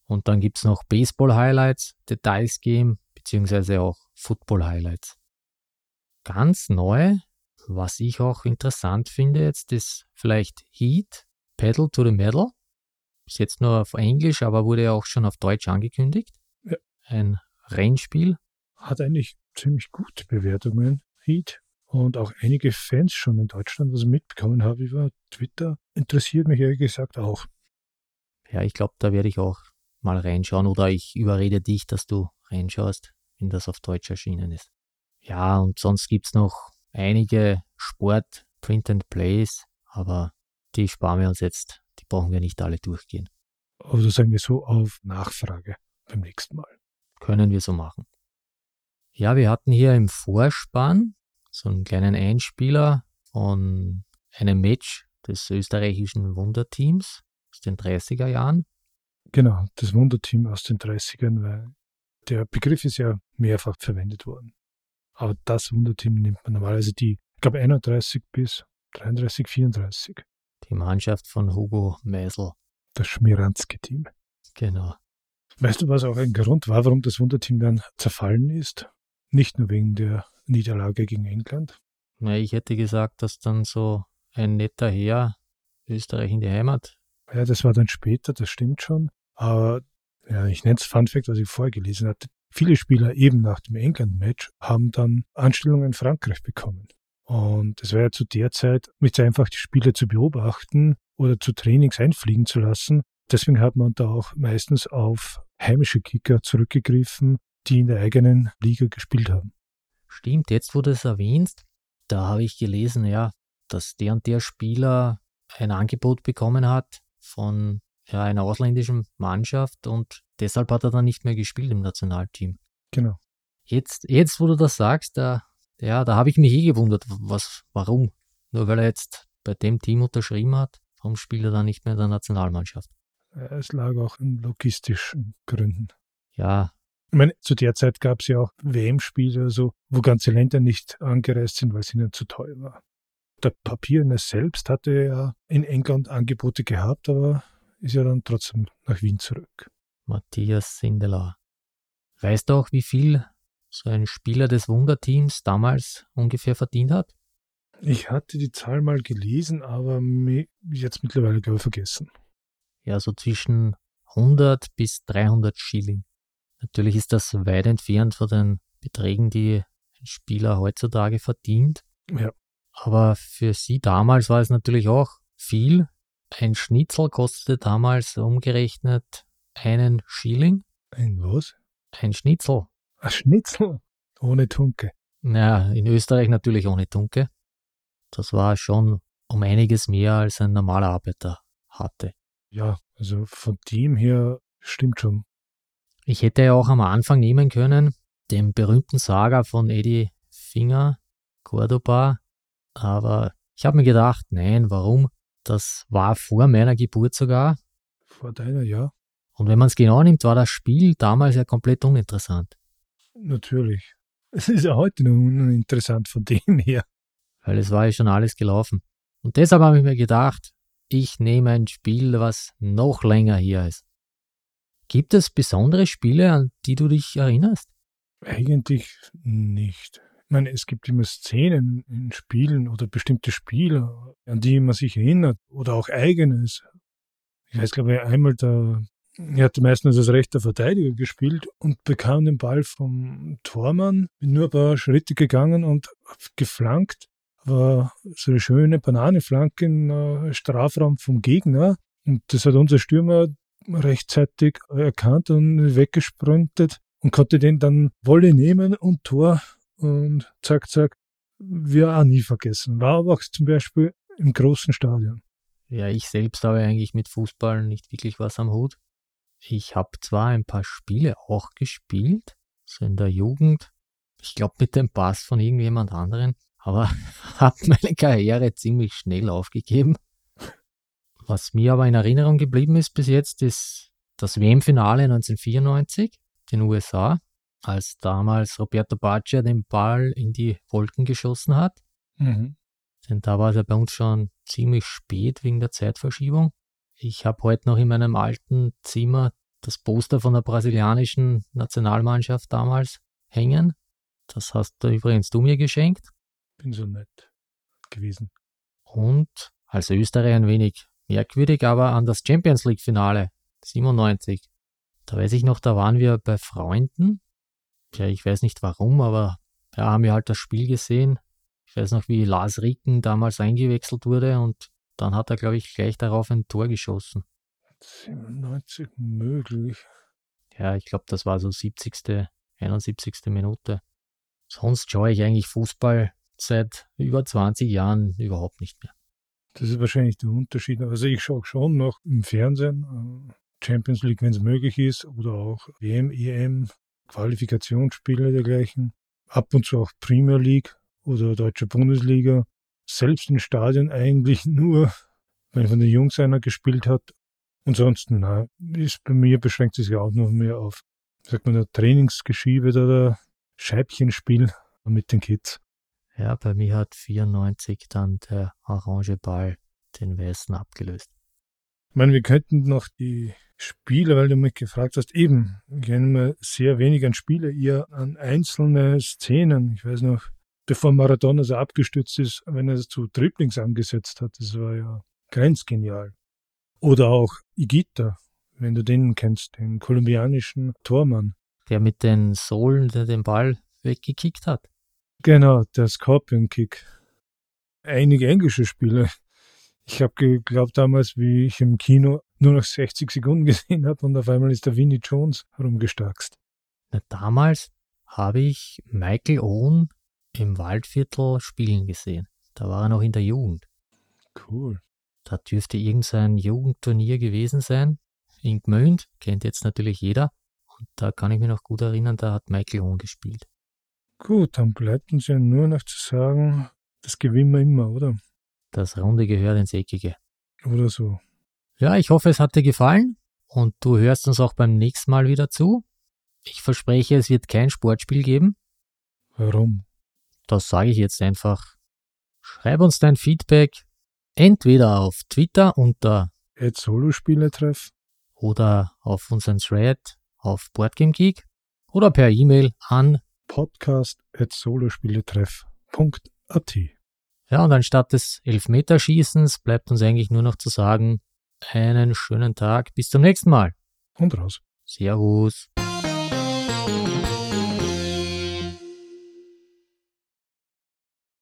Speaker 2: Und dann gibt es noch Baseball-Highlights, Details-Game, beziehungsweise auch Football-Highlights. Ganz neu, was ich auch interessant finde jetzt, ist vielleicht Heat, Pedal to the Metal. Ist jetzt nur auf Englisch, aber wurde ja auch schon auf Deutsch angekündigt.
Speaker 3: Ja.
Speaker 2: Ein Rennspiel.
Speaker 3: Hat eigentlich ziemlich gute Bewertungen, Heat. Und auch einige Fans schon in Deutschland, was ich mitbekommen habe über Twitter, interessiert mich ehrlich gesagt auch.
Speaker 2: Ja, ich glaube, da werde ich auch mal reinschauen oder ich überrede dich, dass du reinschaust, wenn das auf Deutsch erschienen ist. Ja, und sonst gibt es noch einige Sport, Print and Plays, aber die sparen wir uns jetzt. Brauchen wir nicht alle durchgehen.
Speaker 3: Oder sagen wir so auf Nachfrage beim nächsten Mal.
Speaker 2: Können wir so machen. Ja, wir hatten hier im Vorspann so einen kleinen Einspieler von einem Match des österreichischen Wunderteams aus den 30er Jahren.
Speaker 3: Genau, das Wunderteam aus den 30ern, weil der Begriff ist ja mehrfach verwendet worden. Aber das Wunderteam nimmt man normalerweise die, ich glaube 31 bis 33, 34.
Speaker 2: Die Mannschaft von Hugo Meisel.
Speaker 3: Das Schmiranski-Team.
Speaker 2: Genau.
Speaker 3: Weißt du, was auch ein Grund war, warum das Wunderteam dann zerfallen ist? Nicht nur wegen der Niederlage gegen England.
Speaker 2: Na, ich hätte gesagt, dass dann so ein netter Herr Österreich in die Heimat.
Speaker 3: Ja, das war dann später, das stimmt schon. Aber ja, ich nenne es Fun Fact, was ich vorher gelesen hatte. Viele Spieler eben nach dem England-Match haben dann Anstellungen in Frankreich bekommen. Und es war ja zu der Zeit nicht so einfach, die Spiele zu beobachten oder zu Trainings einfliegen zu lassen. Deswegen hat man da auch meistens auf heimische Kicker zurückgegriffen, die in der eigenen Liga gespielt haben.
Speaker 2: Stimmt, jetzt wo du es erwähnst, da habe ich gelesen, ja, dass der und der Spieler ein Angebot bekommen hat von ja, einer ausländischen Mannschaft und deshalb hat er dann nicht mehr gespielt im Nationalteam.
Speaker 3: Genau.
Speaker 2: Jetzt, jetzt wo du das sagst, da, ja, da habe ich mich eh gewundert, was, warum? Nur weil er jetzt bei dem Team unterschrieben hat, warum spielt er dann nicht mehr in der Nationalmannschaft?
Speaker 3: Es lag auch in logistischen Gründen.
Speaker 2: Ja,
Speaker 3: ich meine, zu der Zeit gab es ja auch WM-Spiele, also, wo ganze Länder nicht angereist sind, weil es ihnen zu teuer war. Der Papierner selbst hatte ja in England Angebote gehabt, aber ist ja dann trotzdem nach Wien zurück.
Speaker 2: Matthias Sindelar. Weißt du auch, wie viel so ein Spieler des Wunderteams damals ungefähr verdient hat?
Speaker 3: Ich hatte die Zahl mal gelesen, aber jetzt mittlerweile, glaube ich, vergessen.
Speaker 2: Ja, so zwischen 100 bis 300 Schilling. Natürlich ist das weit entfernt von den Beträgen, die ein Spieler heutzutage verdient.
Speaker 3: Ja.
Speaker 2: Aber für sie damals war es natürlich auch viel. Ein Schnitzel kostete damals umgerechnet einen Schilling.
Speaker 3: Ein was?
Speaker 2: Ein Schnitzel.
Speaker 3: Ein Schnitzel? Ohne Tunke.
Speaker 2: Naja, in Österreich natürlich ohne Tunke. Das war schon um einiges mehr als ein normaler Arbeiter hatte.
Speaker 3: Ja, also von dem her stimmt schon.
Speaker 2: Ich hätte ja auch am Anfang nehmen können, den berühmten Saga von Eddie Finger, Cordoba, aber ich habe mir gedacht, nein, warum? Das war vor meiner Geburt sogar.
Speaker 3: Vor deiner, ja.
Speaker 2: Und wenn man es genau nimmt, war das Spiel damals ja komplett uninteressant.
Speaker 3: Natürlich. (laughs) Es ist ja heute noch uninteressant von dem her.
Speaker 2: Weil es war ja schon alles gelaufen. Und deshalb habe ich mir gedacht, ich nehme ein Spiel, was noch länger hier ist. Gibt es besondere Spiele, an die du dich erinnerst?
Speaker 3: Eigentlich nicht. Ich meine, es gibt immer Szenen in Spielen oder bestimmte Spiele, an die man sich erinnert oder auch eigenes. Ich weiß, glaube ich, einmal da, er hatte meistens als rechter Verteidiger gespielt und bekam den Ball vom Tormann, bin nur ein paar Schritte gegangen und geflankt war so eine schöne Bananenflanke im äh, Strafraum vom Gegner. Und das hat unser Stürmer rechtzeitig erkannt und weggesprintet und konnte den dann Wolle nehmen und Tor und zack, zack, wir auch nie vergessen. War aber auch zum Beispiel im großen Stadion.
Speaker 2: Ja, ich selbst habe eigentlich mit Fußball nicht wirklich was am Hut. Ich habe zwar ein paar Spiele auch gespielt, so in der Jugend, ich glaube mit dem Pass von irgendjemand anderen, aber (laughs) habe meine Karriere ziemlich schnell aufgegeben. Was mir aber in Erinnerung geblieben ist bis jetzt, ist das WM-Finale 1994 in den USA, als damals Roberto Baggio den Ball in die Wolken geschossen hat. Mhm. Denn da war es ja bei uns schon ziemlich spät wegen der Zeitverschiebung. Ich habe heute noch in meinem alten Zimmer das Poster von der brasilianischen Nationalmannschaft damals hängen. Das hast du übrigens du mir geschenkt
Speaker 3: bin so nett gewesen.
Speaker 2: Und als Österreicher ein wenig merkwürdig, aber an das Champions League Finale 97. Da weiß ich noch, da waren wir bei Freunden. Ja, ich weiß nicht warum, aber da ja, haben wir halt das Spiel gesehen. Ich weiß noch, wie Lars Ricken damals eingewechselt wurde und dann hat er, glaube ich, gleich darauf ein Tor geschossen.
Speaker 3: 97 möglich.
Speaker 2: Ja, ich glaube, das war so 70., 71. Minute. Sonst schaue ich eigentlich Fußball seit über 20 Jahren überhaupt nicht mehr.
Speaker 3: Das ist wahrscheinlich der Unterschied. Also ich schaue schon noch im Fernsehen äh, Champions League, wenn es möglich ist, oder auch WM, EM, Qualifikationsspiele dergleichen. Ab und zu auch Premier League oder Deutsche Bundesliga. Selbst im Stadion eigentlich nur, wenn von den Jungs einer gespielt hat. Ansonsten, na, ist bei mir beschränkt sich ja auch noch mehr auf, sagt man, Trainingsgeschiebe oder Scheibchenspiel mit den Kids.
Speaker 2: Ja, bei mir hat 94 dann der orange Ball den weißen abgelöst.
Speaker 3: Ich meine, wir könnten noch die Spiele, weil du mich gefragt hast, eben, ich erinnere sehr wenig an Spiele, eher an einzelne Szenen. Ich weiß noch, bevor Maradona so abgestürzt ist, wenn er zu Dribblings angesetzt hat, das war ja grenzgenial. Oder auch Igita, wenn du den kennst, den kolumbianischen Tormann.
Speaker 2: Der mit den Sohlen den Ball weggekickt hat.
Speaker 3: Genau, der Scorpion Kick. Einige englische Spiele. Ich habe geglaubt damals, wie ich im Kino nur noch 60 Sekunden gesehen habe und auf einmal ist der Winnie Jones herumgestackst.
Speaker 2: Na, damals habe ich Michael Owen im Waldviertel spielen gesehen. Da war er noch in der Jugend.
Speaker 3: Cool.
Speaker 2: Da dürfte irgendein Jugendturnier gewesen sein. In Gmünd, kennt jetzt natürlich jeder. Und da kann ich mich noch gut erinnern, da hat Michael Owen gespielt.
Speaker 3: Gut, dann bleibt uns ja nur noch zu sagen, das gewinnen wir immer, oder?
Speaker 2: Das Runde gehört ins Eckige.
Speaker 3: Oder so.
Speaker 2: Ja, ich hoffe, es hat dir gefallen und du hörst uns auch beim nächsten Mal wieder zu. Ich verspreche, es wird kein Sportspiel geben.
Speaker 3: Warum?
Speaker 2: Das sage ich jetzt einfach. Schreib uns dein Feedback entweder auf Twitter unter
Speaker 3: Solospieletreff
Speaker 2: oder auf unseren Thread auf BoardgameGeek oder per E-Mail an
Speaker 3: podcast.solospieletreff.at.
Speaker 2: Ja, und anstatt des Elfmeterschießens bleibt uns eigentlich nur noch zu sagen, einen schönen Tag, bis zum nächsten Mal.
Speaker 3: Und raus.
Speaker 2: Servus.